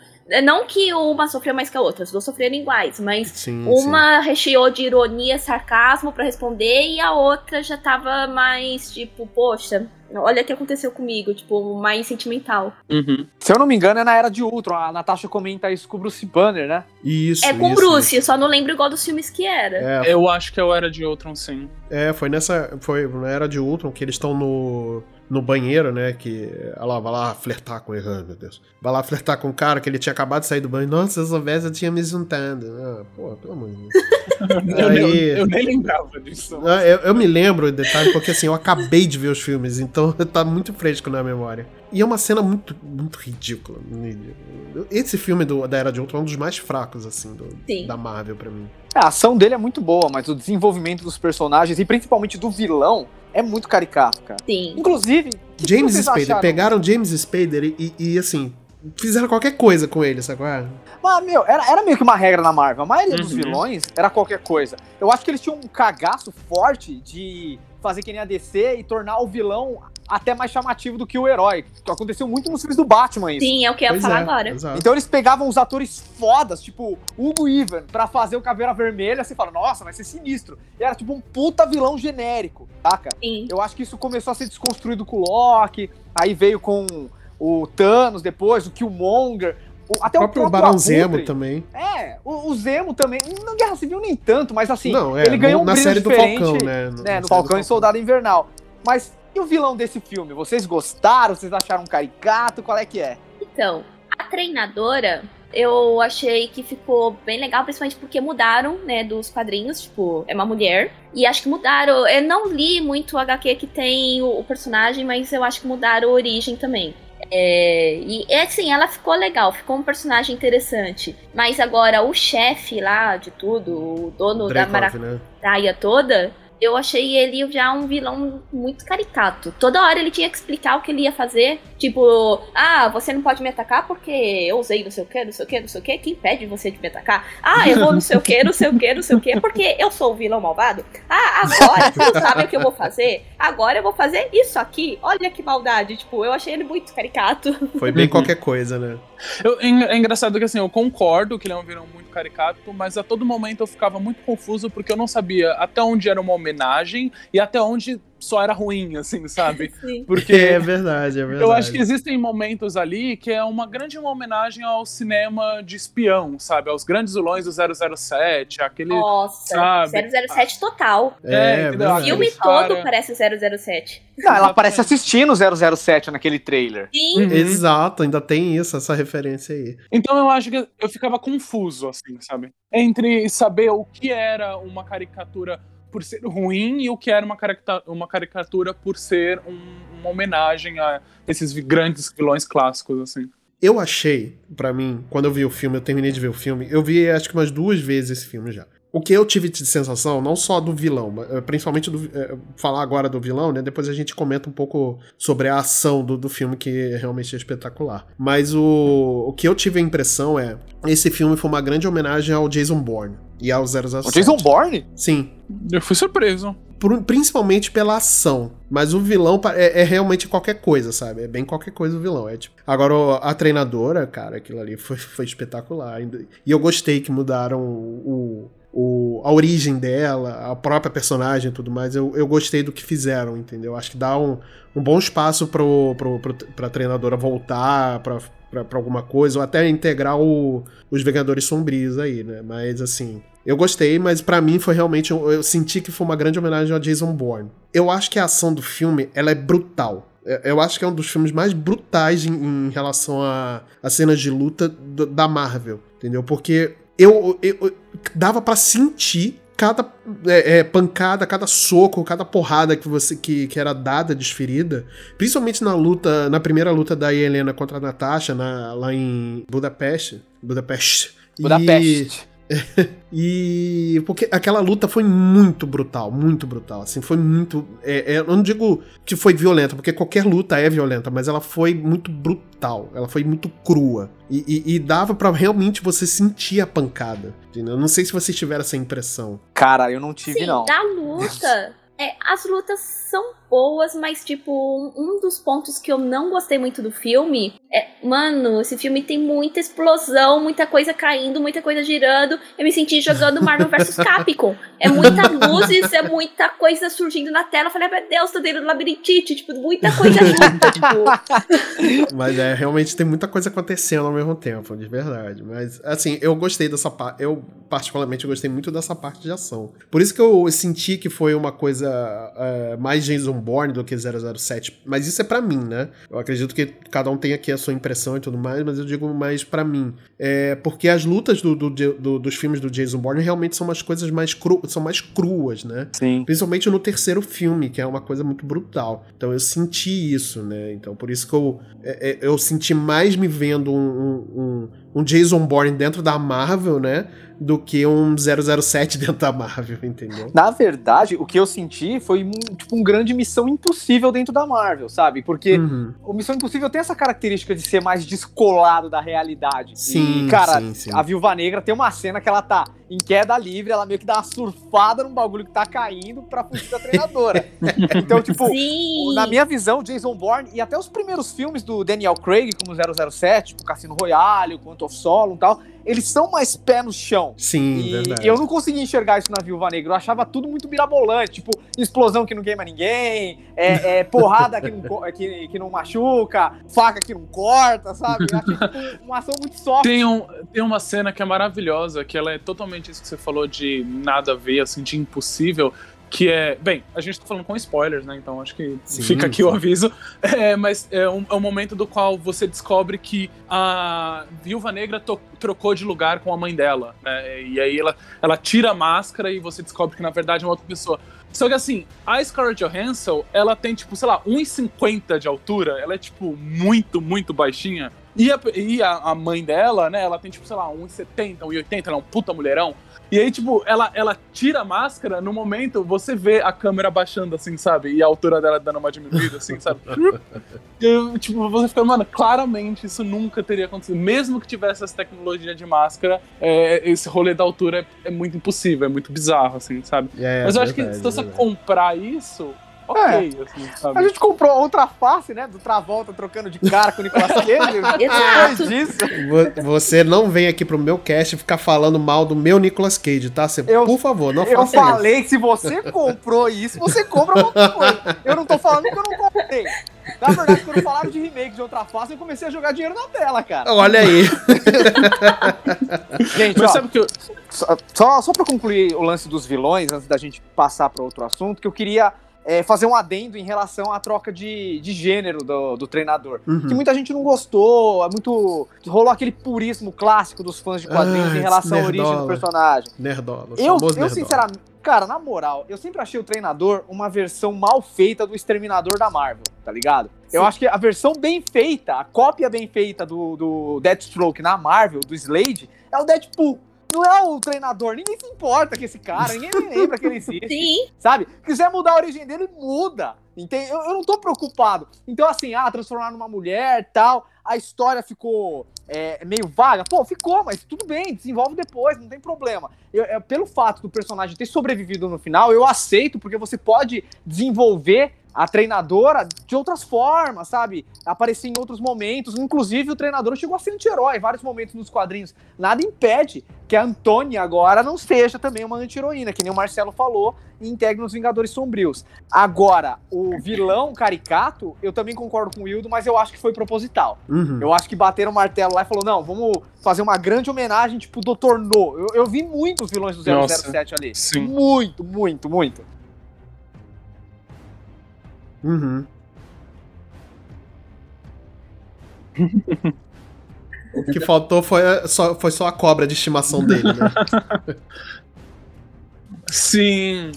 Não que uma sofreu mais que a outra, as duas sofreram iguais, mas Sim, sim. uma recheou de ironia, sarcasmo pra responder, e a outra já tava mais, tipo, poxa, olha o que aconteceu comigo, tipo, mais sentimental. Uhum. Se eu não me engano, é na era de Ultron. A Natasha comenta isso com o Bruce Banner, né? Isso. é com isso, Bruce, só não lembro igual dos filmes que era. É, Eu acho que eu era de Ultron, sim. É, foi nessa. Foi na era de Ultron que eles estão no, no banheiro, né? Que ela vai lá flertar com ele. Ai, meu Deus. Vai lá flertar com o cara que ele tinha acabado de sair do banho. Nossa, se eu soubesse, eu tinha me juntado. Ah, pô, pelo amor de Deus. <laughs> Eu, Aí- eu- eu nem lembrava disso. Ah, Eu, eu me lembro o detalhe porque assim, eu acabei de ver os filmes, então <laughs> tá muito fresco na memória. E é uma cena muito, muito ridícula. Esse filme do, da Era de Ultron é um dos mais fracos, assim, do- da Marvel pra mim. É, a ação dele é muito boa, mas o desenvolvimento dos personagens e principalmente do vilão é muito caricato, cara. Sim. Inclusive, o que James Spader, acharam? pegaram James Spader e, e, e, assim, fizeram qualquer coisa com ele, sabe? qual é? Mas, meu, era, era meio que uma regra na Marvel. A maioria dos Uhum. vilões era qualquer coisa. Eu acho que eles tinham um cagaço forte de fazer que nem a DC e tornar o vilão até mais chamativo do que o herói. Que aconteceu muito nos filmes do Batman isso. Sim, é o que eu ia falar é, agora. exato. Então eles pegavam os atores fodas, tipo Hugo Even, pra fazer o Caveira Vermelha, você fala, nossa, vai ser sinistro. E era tipo um puta vilão genérico, saca? Sim. Eu acho que isso começou a ser desconstruído com o Loki, aí veio com o Thanos depois, o Killmonger, o, até o o próprio próprio Barão Abutre. Zemo também. É, o, o Zemo também. Na Guerra Civil nem tanto, mas assim, Não, é, ele ganhou no- um na série do Falcão, né? né, no série do Falcão e Soldado Invernal. Mas e o vilão desse filme? Vocês gostaram? Vocês acharam caricato? Qual é que é? Então, a treinadora, eu achei que ficou bem legal, principalmente porque mudaram, né, dos quadrinhos, tipo, é uma mulher. E acho que mudaram. Eu não li muito o HQ que tem o, o personagem, mas eu acho que mudaram a origem também. É, e é assim, ela ficou legal, ficou um personagem interessante. Mas agora, o chefe lá de tudo, o dono da maravilha né? praia toda, eu achei ele já um vilão muito caricato. Toda hora ele tinha que explicar o que ele ia fazer. Tipo, ah, você não pode me atacar porque eu usei não sei o que, não sei o que, não sei o que. Quem impede você de me atacar? Ah, eu vou não sei o que, não sei o que, não sei o que, porque eu sou o vilão malvado. Ah, agora, vocês não sabem o que eu vou fazer? Agora eu vou fazer isso aqui. Olha que maldade. Tipo, eu achei ele muito caricato. Foi bem qualquer coisa, né? Eu- é é engraçado que assim, eu concordo que ele é um vilão muito caricato, mas a todo momento eu ficava muito confuso porque eu não sabia até onde era uma homenagem e até onde só era ruim, assim, sabe? <laughs> Sim. Porque É verdade, é verdade. eu acho que existem momentos ali que é uma grande homenagem ao cinema de espião, sabe? Aos grandes vilões do 007, aquele. Nossa, Sabe? 007 total. É, É, é entendeu? O filme cara- todo parece 007. Não, ela aparece assistindo o 007 naquele trailer. Sim. Uhum. Exato, ainda tem isso, essa referência aí. Então eu acho que eu ficava confuso, assim, sabe? Entre saber o que era uma caricatura por ser ruim e o que era uma, carica- uma caricatura por ser um- uma homenagem a esses grandes vilões clássicos, assim. Eu achei, pra mim, quando eu vi o filme, eu terminei de ver o filme, eu vi acho que umas duas vezes esse filme já. O que eu tive de sensação, não só do vilão, mas, eh, principalmente do. eh, falar agora do vilão, né? Depois a gente comenta um pouco sobre a ação do, do filme, que realmente é espetacular. Mas o, o que eu tive a impressão é. Esse filme foi uma grande homenagem ao Jason Bourne e ao 007. O Jason Bourne? Sim. Eu fui surpreso. Por- principalmente pela ação. Mas o vilão é, é realmente qualquer coisa, sabe? É bem qualquer coisa o vilão. É tipo... Agora, a treinadora, cara, aquilo ali foi, foi espetacular. E eu gostei que mudaram o, o- a origem dela, a própria personagem e tudo mais. Eu, eu gostei do que fizeram, entendeu? Acho que dá um, um bom espaço pro, pro, pro, pra treinadora voltar, pra pra, pra alguma coisa, ou até integrar o, os Vingadores Sombrios aí, né? Mas assim. Eu gostei, mas para mim foi realmente. Eu, eu senti que foi uma grande homenagem a Jason Bourne. Eu acho que a ação do filme ela é brutal. Eu acho que é um dos filmes mais brutais em, em relação a, a cenas de luta do, da Marvel, entendeu? Porque eu, eu, eu dava para sentir cada é, é, pancada, cada soco, cada porrada que você que, que era dada, desferida, principalmente na luta, na primeira luta da Helena contra a Natasha, na, lá em Budapeste, Budapeste. Budapeste. <laughs> E, porque aquela luta foi muito brutal, muito brutal. Assim, foi muito. É, é, eu não digo que foi violenta, porque qualquer luta é violenta, mas ela foi muito brutal. Ela foi muito crua. E, e, e dava para realmente você sentir a pancada. Eu não sei se vocês tiveram essa impressão. Cara, eu não tive, Sim, não. da luta. É, as lutas são boas, mas, tipo, um, dos pontos que eu não gostei muito do filme é, mano, esse filme tem muita explosão, muita coisa caindo, muita coisa girando. Eu me senti jogando Marvel <laughs> vs Capcom. É muita luzes, é muita coisa surgindo na tela. Eu falei, meu Deus, tô dentro do labirintite, tipo, muita coisa <laughs> junta, tipo. Mas é, realmente tem muita coisa acontecendo ao mesmo tempo, de verdade. Mas, assim, eu gostei dessa parte. Eu, particularmente, eu gostei muito dessa parte de ação. Por isso que eu senti que foi uma coisa uh, mais Jason Bourne do que 007. Mas isso é para mim, né? Eu acredito que cada um tem aqui a sua impressão e tudo mais, mas eu digo mais para mim. É porque as lutas do, do, do, dos filmes do Jason Bourne realmente são umas coisas mais, cru, são mais cruas, né? Sim. Principalmente no terceiro filme, que é uma coisa muito brutal. Então eu senti isso, né? Então por isso que eu, é, é eu senti mais me vendo um, um, um Jason Bourne dentro da Marvel, né? do que um 007 <laughs> dentro da Marvel, entendeu? Na verdade, o que eu senti foi um, tipo um grande Missão Impossível dentro da Marvel, sabe? Porque Uhum. o Missão Impossível tem essa característica de ser mais descolado da realidade. Sim, e, cara, sim, sim. a Viúva Negra tem uma cena que ela tá em queda livre, ela meio que dá uma surfada num bagulho que tá caindo pra fugir da treinadora. <laughs> então, tipo, Sim. na minha visão, Jason Bourne e até os primeiros filmes do Daniel Craig, como 007, tipo Cassino Royale, o Quantum of Solo e tal, eles são mais pé no chão. Sim, E verdade. eu não conseguia enxergar isso na Viúva Negra. Eu achava tudo muito mirabolante. Tipo, explosão que não queima ninguém, é, é <laughs> porrada que não, que, que não machuca, faca que não corta, sabe? Eu achei tipo, uma ação muito soft. Tem, um, tem uma cena que é maravilhosa, que ela é totalmente isso que você falou de nada a ver, assim, de impossível. Que é. Bem, a gente tá falando com spoilers, né? Então acho que Sim, fica aqui sim. o aviso. É, mas é um, é um momento do qual você descobre que a viúva negra trocou de lugar com a mãe dela. Né? E aí ela, ela tira a máscara e você descobre que na verdade é uma outra pessoa. Só que assim, a Scarlett Johansson, ela tem, tipo, sei lá, 1,50 de altura. Ela é, tipo, muito, muito baixinha. E, a, e a, a mãe dela, né, ela tem, tipo, sei lá, 1,70, 1,80, ela é um puta mulherão. E aí, tipo, ela, ela tira a máscara, no momento você vê a câmera baixando, assim, sabe? E a altura dela dando uma diminuída, assim, sabe? E <laughs> eu, tipo, você fica, mano, claramente isso nunca teria acontecido. Mesmo que tivesse essa tecnologia de máscara, é, esse rolê da altura é, é muito impossível, é muito bizarro, assim, sabe? É, Mas eu acho que verdade, se você verdade. comprar isso, ok, assim, A gente comprou outra face, né? Do Travolta trocando de cara com o Nicolas <laughs> Cage. Exato. Depois disso. Vo- Você não vem aqui pro meu cast ficar falando mal do meu Nicolas Cage, tá? Você, Eu- por favor, não Eu faça falei que se você comprou isso, você compra outra coisa. Eu não tô falando que eu não comprei. Na verdade, quando falaram de remake de outra face, eu comecei a jogar dinheiro na tela, cara. isso. Olha aí. <laughs> Gente, Mas ó, sabe que eu, Só, só, só pra concluir o lance dos vilões, antes da gente passar para outro assunto, que eu queria é, fazer um adendo em relação à troca de, de gênero do, do treinador. Uhum. Que muita gente não gostou, é muito. rolou aquele purismo clássico dos fãs de quadrinhos Ah, em relação à origem do nerdola. personagem. Nerdola. Eu, famoso eu nerdola. sinceramente, cara, na moral, eu sempre achei o treinador uma versão mal feita do Exterminador da Marvel, tá ligado? Eu Sim. acho que a versão bem feita, a cópia bem feita do, do Deathstroke na Marvel, do Slade, é o Deadpool. Não é o treinador, ninguém se importa com esse cara, ninguém nem lembra que ele existe, Sim. sabe? Quiser mudar a origem dele, muda. Entende? Eu, eu não tô preocupado. Então, assim, ah, transformar numa mulher tal, a história ficou é, meio vaga. Pô, ficou, mas tudo bem, desenvolve depois, não tem problema. Eu- é, pelo fato do personagem ter sobrevivido no final, eu aceito, porque você pode desenvolver a treinadora de outras formas, sabe? Aparecer em outros momentos. Inclusive, o treinador chegou a ser anti-herói em vários momentos nos quadrinhos. Nada impede que a Antônia agora não seja também uma anti-heroína, que nem o Marcelo falou, e integre nos Vingadores Sombrios. Agora, o vilão caricato, eu também concordo com o Wildo, mas eu acho que foi proposital. Uhum. Eu acho que bateram o martelo lá e falou: não, vamos fazer uma grande homenagem, tipo, Dr. No. Eu, eu vi muitos vilões do 007 ali. sim. Muito, muito, muito. Uhum. <laughs> O que faltou foi só, foi só a cobra de estimação dele, né? <laughs> Sim.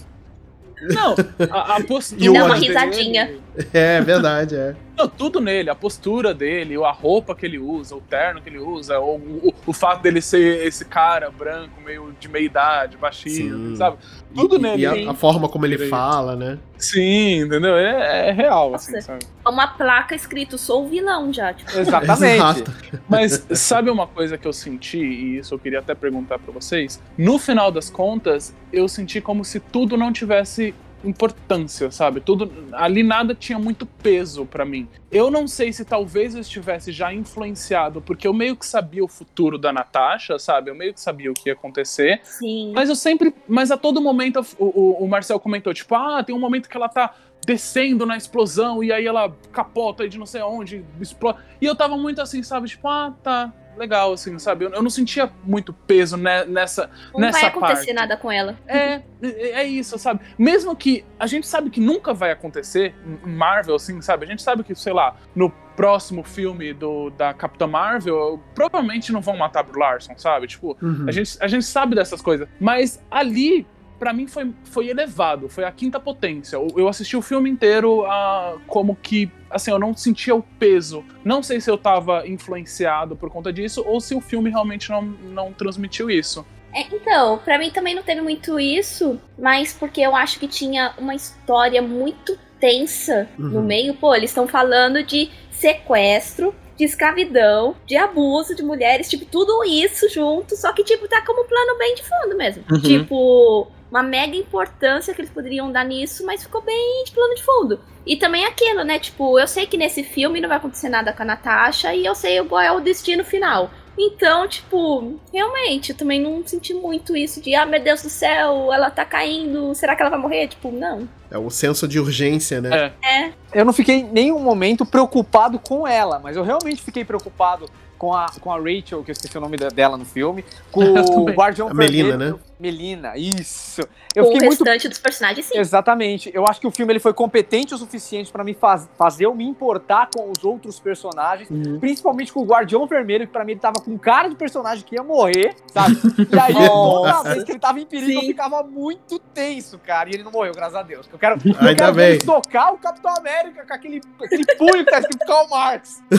Não, a, a postura. E uma risadinha. É verdade, é. Não, tudo nele, a postura dele, a roupa que ele usa, o terno que ele usa, o, o, o fato dele ser esse cara branco, meio de meia idade, baixinho, Sim. sabe? Tudo E- nele. E a, a forma como ele fala, né? Sim, entendeu? É, é real, assim, Nossa. sabe? Uma placa escrito, sou o vilão já. Tipo, <laughs> Exatamente. <laughs> Mas sabe uma coisa que eu senti, e isso eu queria até perguntar pra vocês? No final das contas, eu senti como se tudo não tivesse importância, sabe? Tudo ali nada tinha muito peso pra mim. Eu não sei se talvez eu estivesse já influenciado, porque eu meio que sabia o futuro da Natasha, sabe? Eu meio que sabia o que ia acontecer. sim. Mas eu sempre. Mas a todo momento o, o, o Marcel comentou, tipo, ah, tem um momento que ela tá descendo na explosão e aí ela capota aí de não sei onde, explode. E eu tava muito assim, sabe? Tipo, ah, tá. Legal, assim, sabe? Eu, eu não sentia muito peso ne- nessa. Não nessa vai acontecer parte. nada com ela. É, é é isso, sabe? Mesmo que a gente sabe que nunca vai acontecer em Marvel, assim, sabe? A gente sabe que, sei lá, no próximo filme do, da Capitã Marvel, provavelmente não vão matar Brie Larson, sabe? Tipo, Uhum. a gente, a gente sabe dessas coisas. Mas ali, pra mim, foi, foi elevado. Foi a quinta potência. Eu, eu assisti o filme inteiro ah, como que. Assim, eu não sentia o peso. Não sei se eu tava influenciado por conta disso ou se o filme realmente não, não transmitiu isso. É, então, pra mim também não teve muito isso, mas porque eu acho que tinha uma história muito tensa no Uhum. meio. Pô, eles estão falando de sequestro, de escravidão, de abuso de mulheres, tipo, tudo isso junto, só que, tipo, tá como plano bem de fundo mesmo. Uhum. Tipo, uma mega importância que eles poderiam dar nisso, mas ficou bem de plano de fundo. E também aquilo, né? Tipo, eu sei que nesse filme não vai acontecer nada com a Natasha e eu sei qual é o destino final. Então, tipo, realmente, eu também não senti muito isso de, ah, meu Deus do céu, ela tá caindo, será que ela vai morrer? Tipo, não. É o senso de urgência, né? É. Eu não fiquei em nenhum momento preocupado com ela, mas eu realmente fiquei preocupado com a, com a Rachel, que eu esqueci o nome dela no filme, com <laughs> o. Guardião A Melina, Vermelho. né? Melina, isso. Eu Com o fiquei muito restante dos personagens, sim. Exatamente. Eu acho que o filme ele foi competente o suficiente pra me faz- fazer eu me importar com os outros personagens, principalmente com o Guardião Vermelho, que pra mim ele tava com cara de personagem que ia morrer, sabe? <laughs> E aí, toda vez que ele tava em perigo, eu Sim. ficava muito tenso, cara. E ele não morreu, graças a Deus. Eu quero, eu Ainda quero bem. socar o Capitão América com aquele, aquele punho que tá escrito Karl Marx. <laughs>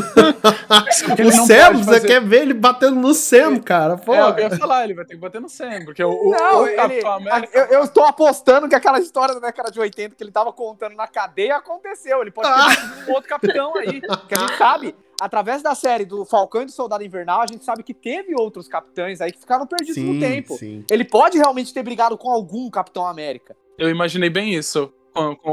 O Sam, você quer ver ele batendo no Sam, cara? Pô. É, eu ia falar, ele vai ter que bater no Sam, porque o, o, Não, ele, eu, eu tô apostando que aquela história da década de 80 que ele tava contando na cadeia aconteceu. Ele pode ter sido um outro capitão aí. Que a gente sabe, através da série do Falcão e do Soldado Invernal, a gente sabe que teve outros capitães aí que ficaram perdidos no tempo. sim. Ele pode realmente ter brigado com algum Capitão América. Eu imaginei bem isso.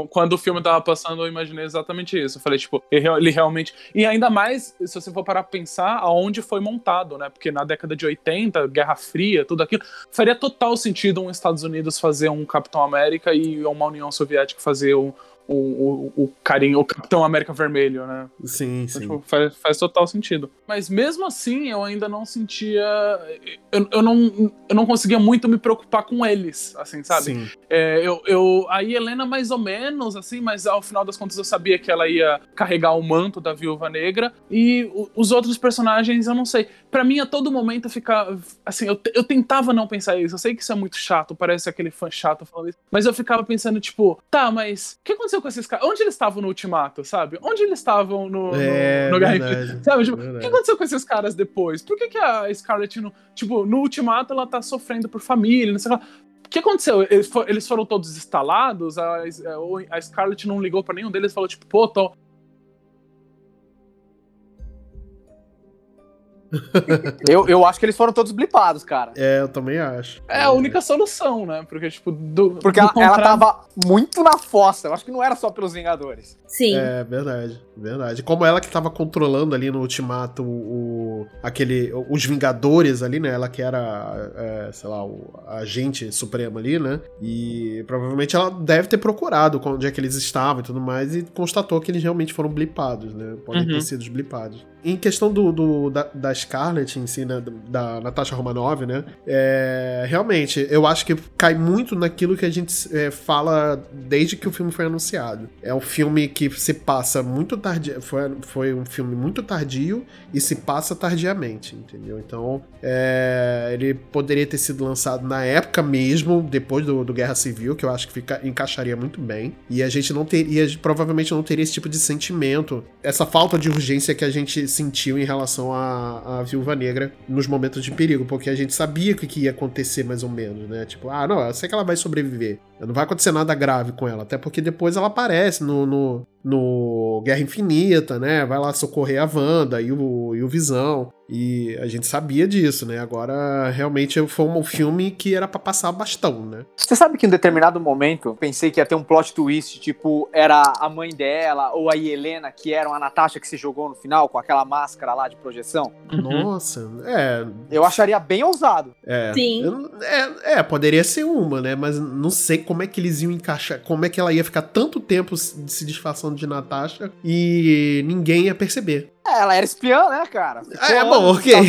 Quando- o filme tava passando, eu imaginei exatamente isso. Eu falei, tipo, ele real- ele realmente. E ainda mais, se você for parar pra pensar, aonde foi montado, né? Porque na década de 80, Guerra Fria, tudo aquilo, faria total sentido um Estados Unidos fazer um Capitão América e uma União Soviética fazer o, o, o, o carinho, o Capitão América Vermelho, né? Sim, Então, sim. tipo, faz, faz total sentido. Mas mesmo assim, eu ainda não sentia. Eu, eu, não, eu não conseguia muito me preocupar com eles, assim, sabe? Sim. É, eu, eu, a Helena, mais ou menos, assim, mas ao final das contas eu sabia que ela ia carregar o manto da viúva negra. E os outros personagens, eu não sei. Pra mim, a todo momento ficar. Assim, eu, eu tentava não pensar isso. Eu sei que isso é muito chato, parece aquele fã chato falando isso. Mas eu ficava pensando, tipo, tá, mas o que aconteceu com esses caras? Onde eles estavam no ultimato, sabe? Onde eles estavam no, no, É, no Guerra verdade? <laughs> Sabe, tipo, o que aconteceu com esses caras depois? Por que, que a Scarlett, não, tipo, no ultimato ela tá sofrendo por família, não sei lá. O que aconteceu? Eles, fo- eles foram todos instalados? A, a Scarlett não ligou pra nenhum deles e falou, tipo, pô, tô. Eu, eu acho que eles foram todos blipados, cara. É, eu também acho. É a única solução, né? Porque, tipo, do. Porque do ela, ela tava muito na fossa. Eu acho que não era só pelos Vingadores. Sim. É, verdade, verdade. Como ela que tava controlando ali no Ultimato o, aquele, os Vingadores ali, né? Ela que era, é, sei lá, o agente supremo ali, né? E provavelmente ela deve ter procurado onde é que eles estavam e tudo mais e constatou que eles realmente foram blipados, né? Podem ter Uhum. sido blipados. Em questão do, do- da, da Scarlett em si, né? Da Natasha Romanoff, né? É, realmente, eu acho que cai muito naquilo que a gente é, fala desde que o filme foi anunciado. É um filme que se passa muito Foi, foi um filme muito tardio e se passa tardiamente, entendeu? Então, é, ele poderia ter sido lançado na época mesmo, depois do, do Guerra Civil, que eu acho que fica- encaixaria muito bem. E a gente não teria, provavelmente não teria esse tipo de sentimento, essa falta de urgência que a gente sentiu em relação à, à Viúva Negra nos momentos de perigo, porque a gente sabia o que, que ia acontecer mais ou menos, né? Tipo, ah, não, eu sei que ela vai sobreviver. Não vai acontecer nada grave com ela, até porque depois ela aparece no, no, no Guerra Infinita, né? Vai lá socorrer a Wanda e o, e o Visão. E a gente sabia disso, né? Agora, realmente, foi um filme que era pra passar bastão, né? Você sabe que em um determinado momento eu pensei que ia ter um plot twist, tipo, era a mãe dela ou a Helena, que eram a Natasha que se jogou no final com aquela máscara lá de projeção? Uhum. Nossa, é. Eu acharia bem ousado. É, Sim. É, é, poderia ser uma, né? Mas não sei como é que eles iam encaixar, como é que ela ia ficar tanto tempo se disfarçando de Natasha e ninguém ia perceber. É, ela era espiã, né, cara? Ficou É, anos bom, ok. <laughs>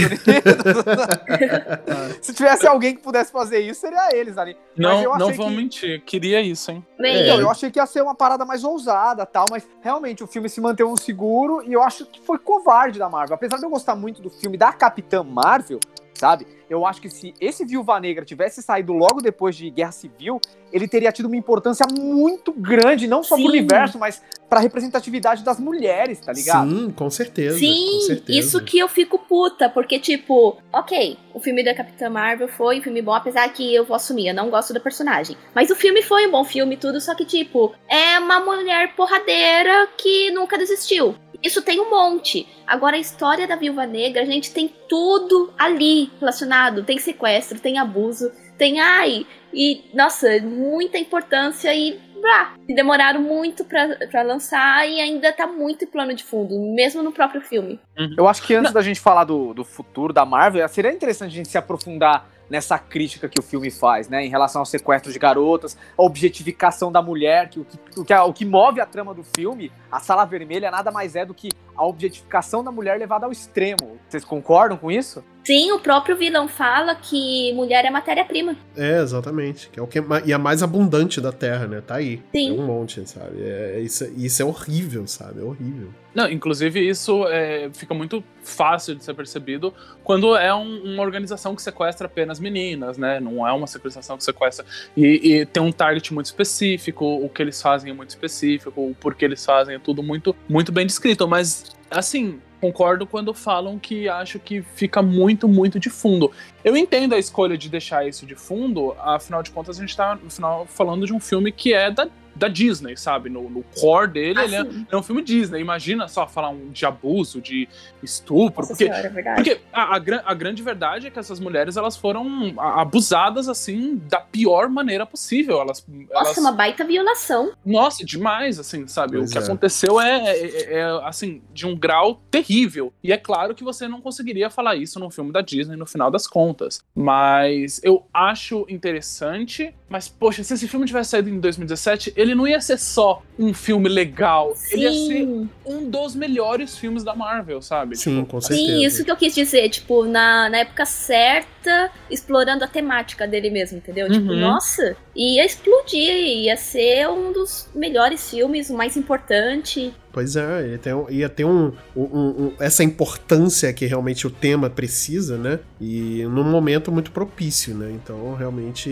<laughs> Se tivesse alguém que pudesse fazer isso, seria eles ali. Mas eu Não, não vou que- mentir. Queria isso, hein? Bem, É. Então, eu achei que ia ser uma parada mais ousada tal, mas realmente o filme se manteve um seguro e eu acho que foi covarde da Marvel. Apesar de eu gostar muito do filme da Capitã Marvel, sabe? Eu acho que se esse Viúva Negra tivesse saído logo depois de Guerra Civil, ele teria tido uma importância muito grande, não só Sim. pro universo, mas pra representatividade das mulheres, tá ligado? Sim, com certeza. com Sim, certeza. isso que eu fico puta, porque, tipo, ok, o filme da Capitã Marvel foi um filme bom, apesar que eu vou assumir, eu não gosto da personagem. Mas o filme foi um bom filme, e tudo, só que, tipo, é uma mulher porradeira que nunca desistiu. Isso tem um monte. Agora, a história da Viúva Negra, a gente tem tudo ali relacionado. Tem sequestro, tem abuso, tem ai. E, nossa, muita importância e. Bah, demoraram muito pra, pra lançar e ainda tá muito em plano de fundo, mesmo no próprio filme. Eu acho que antes da gente falar do, do futuro da Marvel, seria interessante a gente se aprofundar nessa crítica que o filme faz, né? Em relação ao sequestro de garotas, a objetificação da mulher, que o que, o que, o que move a trama do filme, a sala vermelha, nada mais é do que a objetificação da mulher levada ao extremo. Vocês concordam com isso? Sim, o próprio vilão fala que mulher é matéria-prima. É, exatamente. Que é o que é e a mais abundante da Terra, né? Tá aí. Sim. É um monte, sabe? É, isso, isso é horrível, sabe? É horrível. Não, inclusive isso é, fica muito fácil de ser percebido quando é um- uma organização que sequestra apenas meninas, né? Não é uma sequestração que sequestra e, e tem um target muito específico, o que eles fazem é muito específico, o porquê eles fazem é tudo muito, muito bem descrito. Mas, assim, concordo quando falam que acho que fica muito, muito de fundo. Eu entendo a escolha de deixar isso de fundo, afinal de contas a gente tá no final, falando de um filme que é da, da Disney, sabe? No, no core dele, ele é, é um filme Disney. Imagina só falar um de abuso, de estupro, nossa porque senhora, é verdade. porque a, a, a grande verdade é que essas mulheres elas foram abusadas assim da pior maneira possível. Elas, Nossa, elas uma baita violação. nossa, demais, assim, sabe? Pois o que é. aconteceu é, é- é, assim, de um grau terrível. E é claro que você não conseguiria falar isso num filme da Disney no final das contas. Mas eu acho interessante. Mas, poxa, se esse filme tivesse saído em 2017, ele não ia ser só um filme legal. Ele ia ser Sim, um dos melhores filmes da Marvel, sabe? Sim, Tipo, com certeza. sim, isso que eu quis dizer. Tipo, na, na época certa, explorando a temática dele mesmo, entendeu? Tipo, Uhum. nossa, ia explodir, ia ser um dos melhores filmes, o mais importante. Pois é, ele tem, um- ia ter um, um- um- essa importância que realmente o tema precisa, né? E num momento muito propício, né? Então, realmente,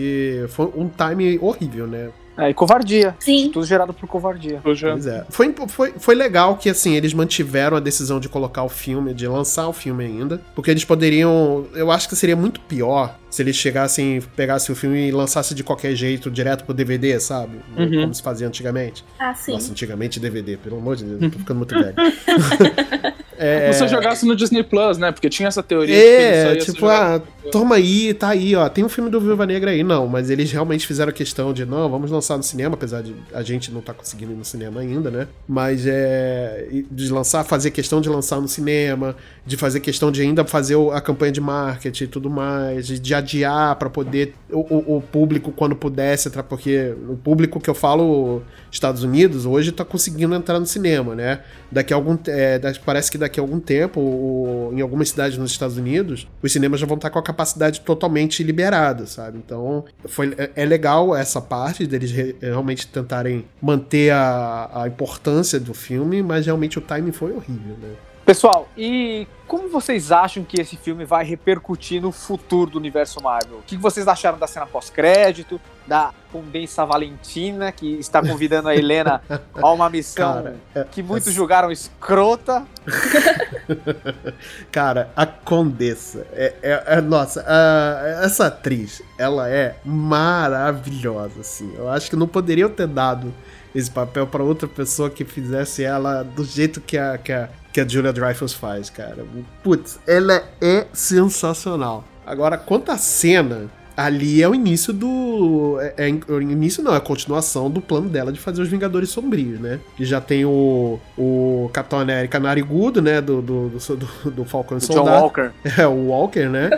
foi um time horrível, né? É, e covardia. Sim, Tudo gerado por covardia. Pois é. Foi, foi, foi legal que, assim, eles mantiveram a decisão de colocar o filme, de lançar o filme ainda. Porque eles poderiam. Eu acho que seria muito pior se eles chegassem, pegassem o filme e lançassem de qualquer jeito, direto pro DVD, sabe? Uhum. Como se fazia antigamente. ah, sim. Nossa, antigamente DVD, pelo amor de Deus, <laughs> tô ficando muito velho. <laughs> É... Se você jogasse no Disney Plus, né? Porque tinha essa teoria de que ele só É, tipo, ah, toma aí, tá aí, ó. Tem um filme do Viúva Negra aí, não, mas eles realmente fizeram questão de, não, vamos lançar no cinema, apesar de a gente não tá conseguindo ir no cinema ainda, né? Mas é. De lançar, fazer questão de lançar no cinema, de fazer questão de ainda fazer a campanha de marketing e tudo mais, de, de adiar pra poder o, o- público, quando pudesse, entrar, porque o público que eu falo, Estados Unidos, hoje tá conseguindo entrar no cinema, né? Daqui a algum é, parece que daqui a algum tempo, o- em algumas cidades nos Estados Unidos, os cinemas já vão estar com a capacidade totalmente liberada, sabe? Então, foi, é, é legal essa parte deles re- realmente tentarem manter a, a importância do filme, mas realmente o timing foi horrível, né? Pessoal, e como vocês acham que esse filme vai repercutir no futuro do universo Marvel? O que vocês acharam da cena pós-crédito, da Condensa Valentina, que está convidando a Helena a uma missão Cara, é- que muitos julgaram escrota? <laughs> Cara, a Condessa, é, é- é- nossa, a- essa atriz, ela é maravilhosa, assim. Eu acho que não poderiam ter dado esse papel pra outra pessoa que fizesse ela do jeito que a, que a, que a Julia Dreyfus faz, cara. Putz, ela é sensacional. Agora, quanto à cena, ali é o início do. É, é o início não, é a continuação do plano dela de fazer os Vingadores Sombrios, né? Que já tem o, o Capitão América narigudo, né? Do, do, do, do, do Falcão e Do John Soldado. Walker. <laughs> É, o Walker, né?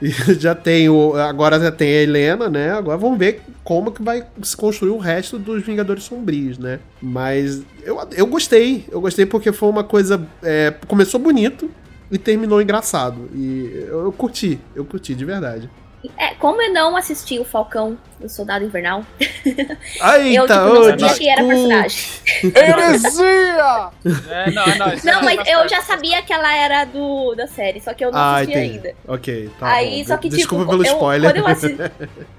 e <laughs> já tem o. Agora já tem a Helena, né? Agora vamos ver como que vai se construir o resto dos Vingadores Sombrios, né? Mas eu, eu gostei. Eu gostei porque foi uma coisa. é, começou bonito e terminou engraçado. E eu, eu curti, eu curti de verdade. É, como eu não assisti o Falcão do Soldado Invernal, <laughs> Aí, eu tipo, não sabia quem era a personagem. Heresia! É, não, não. é mas eu já sabia que ela era do, da série, só que eu não Ah, assisti entendi. ainda. Ok, tá Aí, bom. só que, Desculpa tipo, pelo eu- spoiler. quando eu assisti-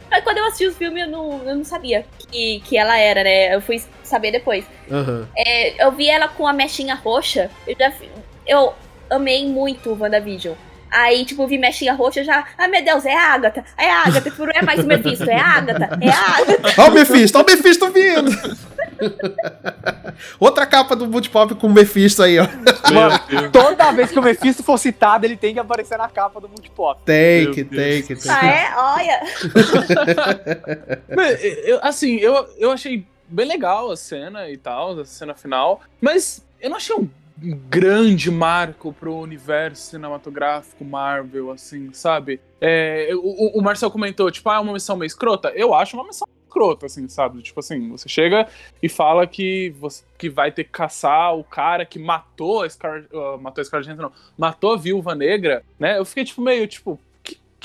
Mas <laughs> quando eu assisti o filme, eu não, eu não sabia que, que ela era, né? Eu fui saber depois. Aham. É, eu vi ela com a mechinha roxa, eu já eu amei muito o WandaVision. Aí, tipo, eu vi mechinha roxa, já. Ai, meu Deus, é a Agatha. É a Agatha, tipo, não é mais o Mephisto, é a Agatha, é a Agatha. Ó o Mephisto, ó o Mephisto vindo! <laughs> Outra capa do Multipop com o Mephisto aí, ó. Mano, toda vez que o Mephisto for citado, ele tem que aparecer na capa do Multipop. Tem Meu que, Deus. tem que, tem Ah, é? Olha. Mas, eu- assim, eu, eu achei bem legal a cena e tal, a cena final, mas eu não achei um grande marco pro universo cinematográfico Marvel, assim, sabe? É, o, o Marcel comentou, tipo, ah, é uma missão meio escrota. Eu acho uma missão escrota, assim, sabe? Tipo assim, você chega e fala que você que vai ter que caçar o cara que matou a Scar, uh, matou a Johansson, não, matou a Viúva Negra, né? Eu fiquei, tipo, meio, tipo,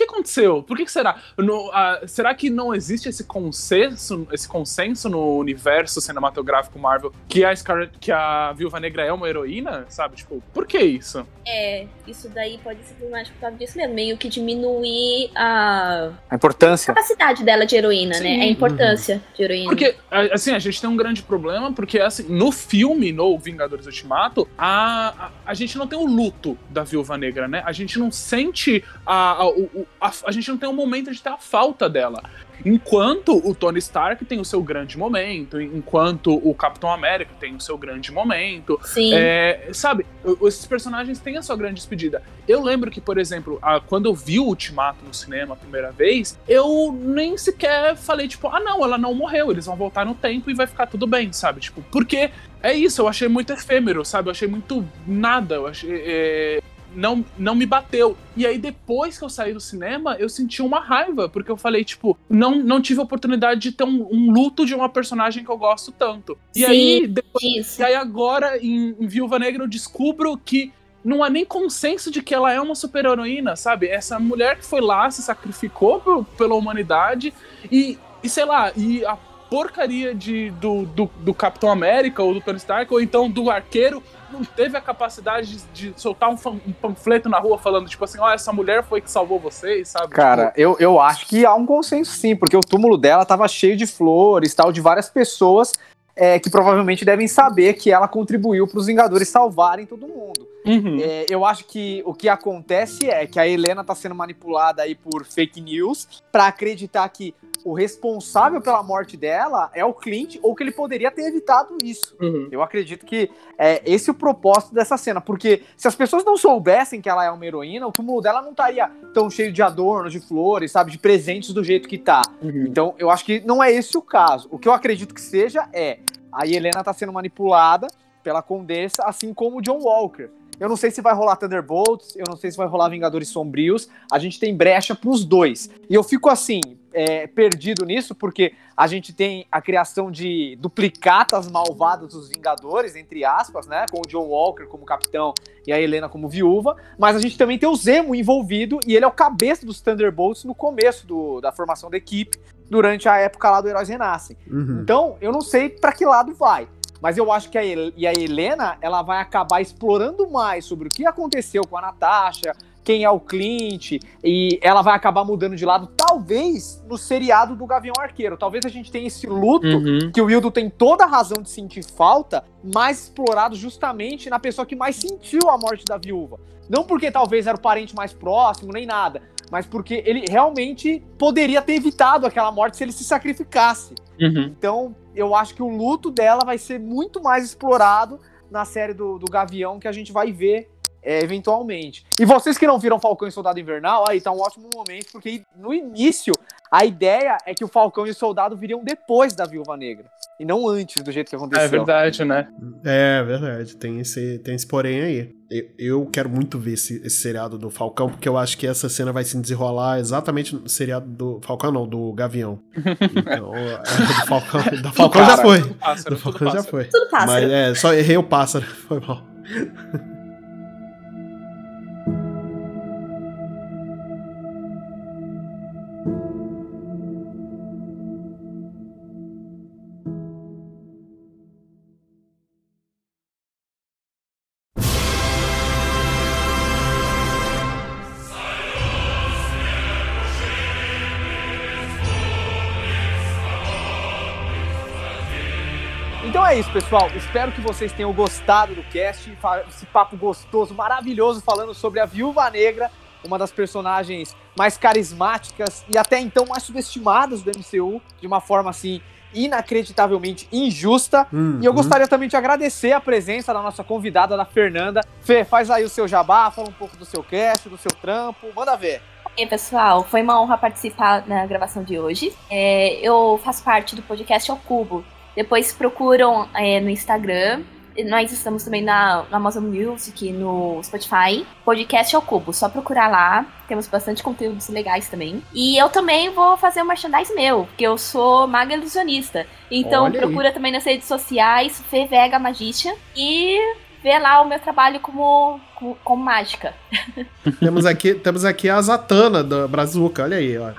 que, que aconteceu? Por que, que será? No- ah, será que não existe esse consenso, esse consenso no universo cinematográfico Marvel que a Scarlett, que a Viúva Negra é uma heroína, sabe? Tipo, por que isso? É, isso daí pode ser problemático por causa disso mesmo. Meio que diminuir a A importância. capacidade dela de heroína, né? Sim. A importância de heroína. Porque, a- assim, a gente tem um grande problema, porque, assim, no filme, no Vingadores Ultimato, a, a, a gente não tem o luto da Viúva Negra, né? A gente não sente a... A, o- a, a gente não tem um momento de ter a falta dela. Enquanto o Tony Stark tem o seu grande momento, enquanto o Capitão América tem o seu grande momento, Sim. é, sabe, esses personagens têm a sua grande despedida. Eu lembro que, por exemplo, a- quando eu vi o Ultimato no cinema a primeira vez, eu nem sequer falei, tipo, ah, não, ela não morreu, eles vão voltar no tempo e vai ficar tudo bem, sabe? Tipo, porque é isso, eu achei muito efêmero, sabe? Eu achei muito nada, eu achei. é, não, não me bateu. E aí, depois que eu saí do cinema, eu senti uma raiva, porque eu falei, tipo, não, não tive a oportunidade de ter um, um luto de uma personagem que eu gosto tanto. E Sim. aí, depois Isso. e aí agora, em, em Viúva Negra, eu descubro que não há nem consenso de que ela é uma super-heroína, sabe? Essa mulher que foi lá, se sacrificou pela humanidade e, e sei lá, e a porcaria de, do, do, do Capitão América ou do Tony Stark, ou então do arqueiro, não teve a capacidade de, de soltar um, um panfleto na rua falando, tipo assim, ó, essa mulher foi que salvou vocês, sabe? Cara, eu, eu acho que há um consenso sim, porque o túmulo dela tava cheio de flores, tal, de várias pessoas é, que provavelmente devem saber que ela contribuiu para os Vingadores salvarem todo mundo. Uhum. É, eu acho que o que acontece é que a Helena tá sendo manipulada aí por fake news pra acreditar que o responsável pela morte dela é o Clint ou que ele poderia ter evitado isso. Uhum. Eu acredito que é esse é o propósito dessa cena, porque se as pessoas não soubessem que ela é uma heroína, o túmulo dela não estaria tão cheio de adornos, de flores, sabe, de presentes do jeito que tá. Uhum. Então, eu acho que não é esse o caso. O que eu acredito que seja é a Helena tá sendo manipulada pela Condessa, assim como o John Walker. Eu não sei se vai rolar Thunderbolts, eu não sei se vai rolar Vingadores Sombrios. A gente tem brecha pros dois. E eu fico assim, é, perdido nisso, porque a gente tem a criação de duplicatas malvadas dos Vingadores, entre aspas, né? Com o John Walker como capitão e a Helena como viúva. Mas a gente também tem o Zemo envolvido e ele é o cabeça dos Thunderbolts no começo do- da formação da equipe, durante a época lá do Heróis Renascem. Uhum. Então, eu não sei pra que lado vai. Mas eu acho que a, Hel- e a Helena, ela vai acabar explorando mais sobre o que aconteceu com a Natasha, quem é o Clint, e ela vai acabar mudando de lado, talvez no seriado do Gavião Arqueiro. Talvez a gente tenha esse luto Uhum. que o Wildo tem toda a razão de sentir falta, mais explorado justamente na pessoa que mais sentiu a morte da viúva. Não porque talvez era o parente mais próximo, nem nada, mas porque ele realmente poderia ter evitado aquela morte se ele se sacrificasse. Uhum. Então, eu acho que o luto dela vai ser muito mais explorado na série do, do Gavião que a gente vai ver é, eventualmente. E vocês que não viram Falcão e Soldado Invernal, aí tá um ótimo momento, porque no início a ideia é que o Falcão e o Soldado viriam depois da Viúva Negra. E não antes, do jeito que aconteceu. É verdade, né? É verdade, tem esse, tem esse porém aí. Eu, eu quero muito ver esse, esse seriado do Falcão, porque eu acho que essa cena vai se desenrolar exatamente no seriado do Falcão, não, do Gavião. <laughs> Então, é, do Falcão, do Falcão já foi. tudo pássaro, Do tudo Falcão já foi. Tudo pássaro. Mas é, só errei o pássaro, <laughs> foi mal. Isso, pessoal. Espero que vocês tenham gostado do cast, esse papo gostoso, maravilhoso, falando sobre a Viúva Negra, uma das personagens mais carismáticas e até então mais subestimadas do MCU, de uma forma assim inacreditavelmente injusta. E eu Uhum. gostaria também de agradecer a presença da nossa convidada, da Fernanda. Fê, faz aí o seu jabá, fala um pouco do seu cast, do seu trampo, manda ver. E aí, pessoal, foi uma honra participar na gravação de hoje. É, eu faço parte do podcast Ao Cubo. Depois procuram é, no Instagram. Nós estamos também na, na Amazon Music, no Spotify. Podcast Ao Cubo, só procurar lá. Temos bastante conteúdos legais também. E eu também vou fazer um merchandise meu, porque eu sou maga ilusionista. Então Olha aí. procura também nas redes sociais, Fê Vega Magician. E vê lá o meu trabalho como, como, como mágica. <laughs> Temos aqui, temos aqui a Zatanna da Brazuca, olha aí, ó.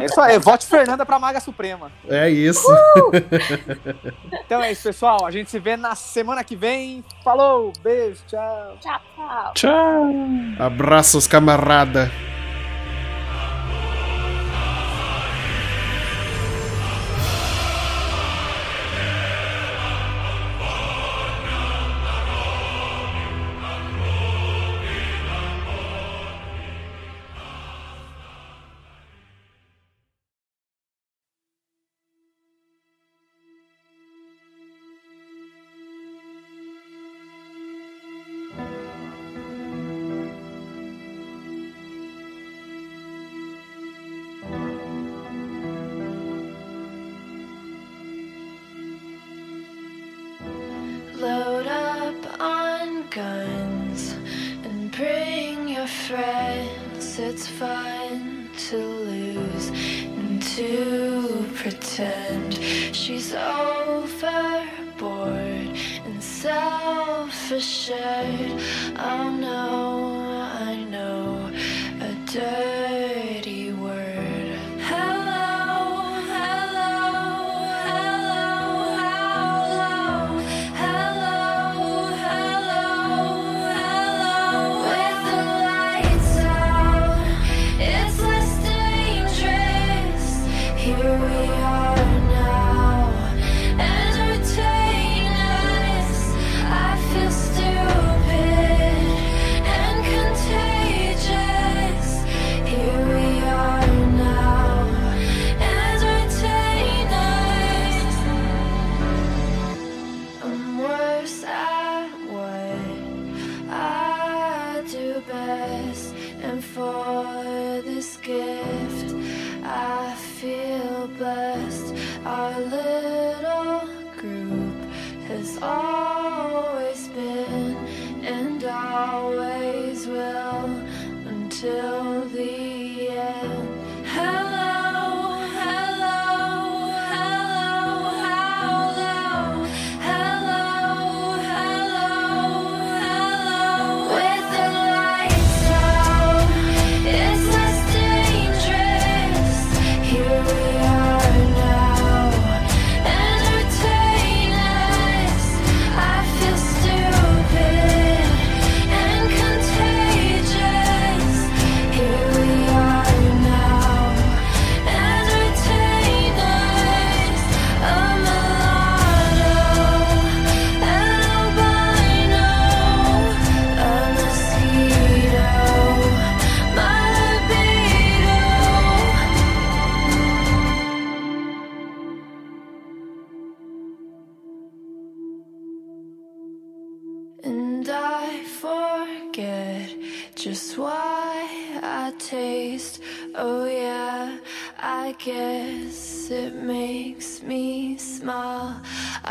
É isso aí, vote Fernanda pra Maga Suprema. É isso. Então é isso, pessoal. A gente se vê na semana que vem. Falou, beijo, tchau. Tchau, tchau. Tchau. Abraços, camarada. Blessed. Our little group has always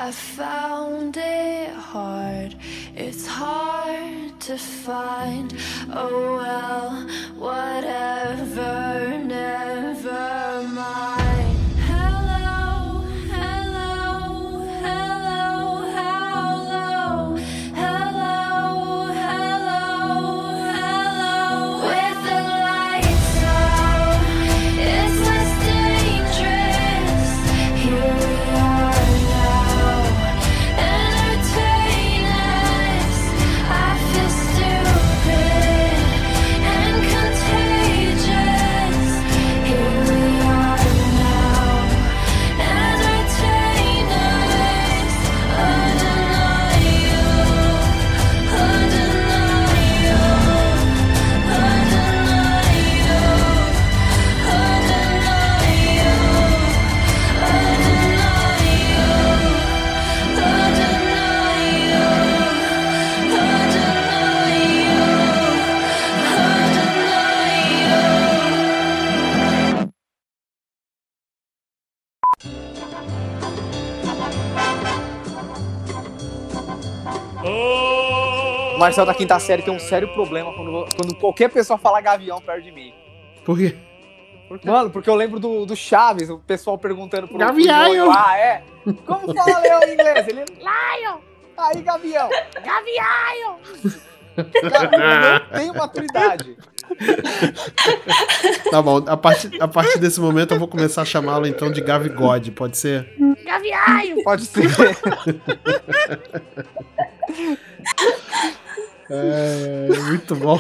I found it hard, it's hard to find. Oh, well, whatever, Marcel da quinta série tem um sério problema quando, quando qualquer pessoa fala gavião perto de mim. Por quê? Mano, porque eu lembro do, do Chaves, o pessoal perguntando pro Gavião. Ah, é? Como <laughs> fala leão em inglês? Ele, Lion! Aí, gavião! Gavião! Gavião não tem maturidade. Tá bom, a partir, a partir desse momento eu vou começar a chamá-lo então de Gavigode, pode ser? Pode ser. <laughs> É, muito bom.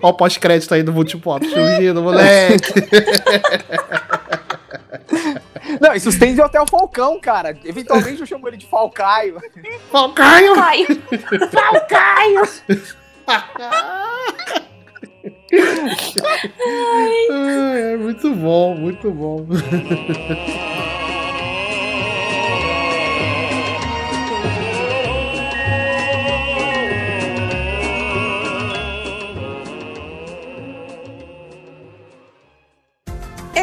Ó o pós-crédito aí do Multipop, surgindo, moleque. Não, isso estende até o Falcão, cara. Eventualmente eu chamo ele de Falcaio. Falcaio! Caio. Falcaio! <laughs> É, muito bom, muito bom.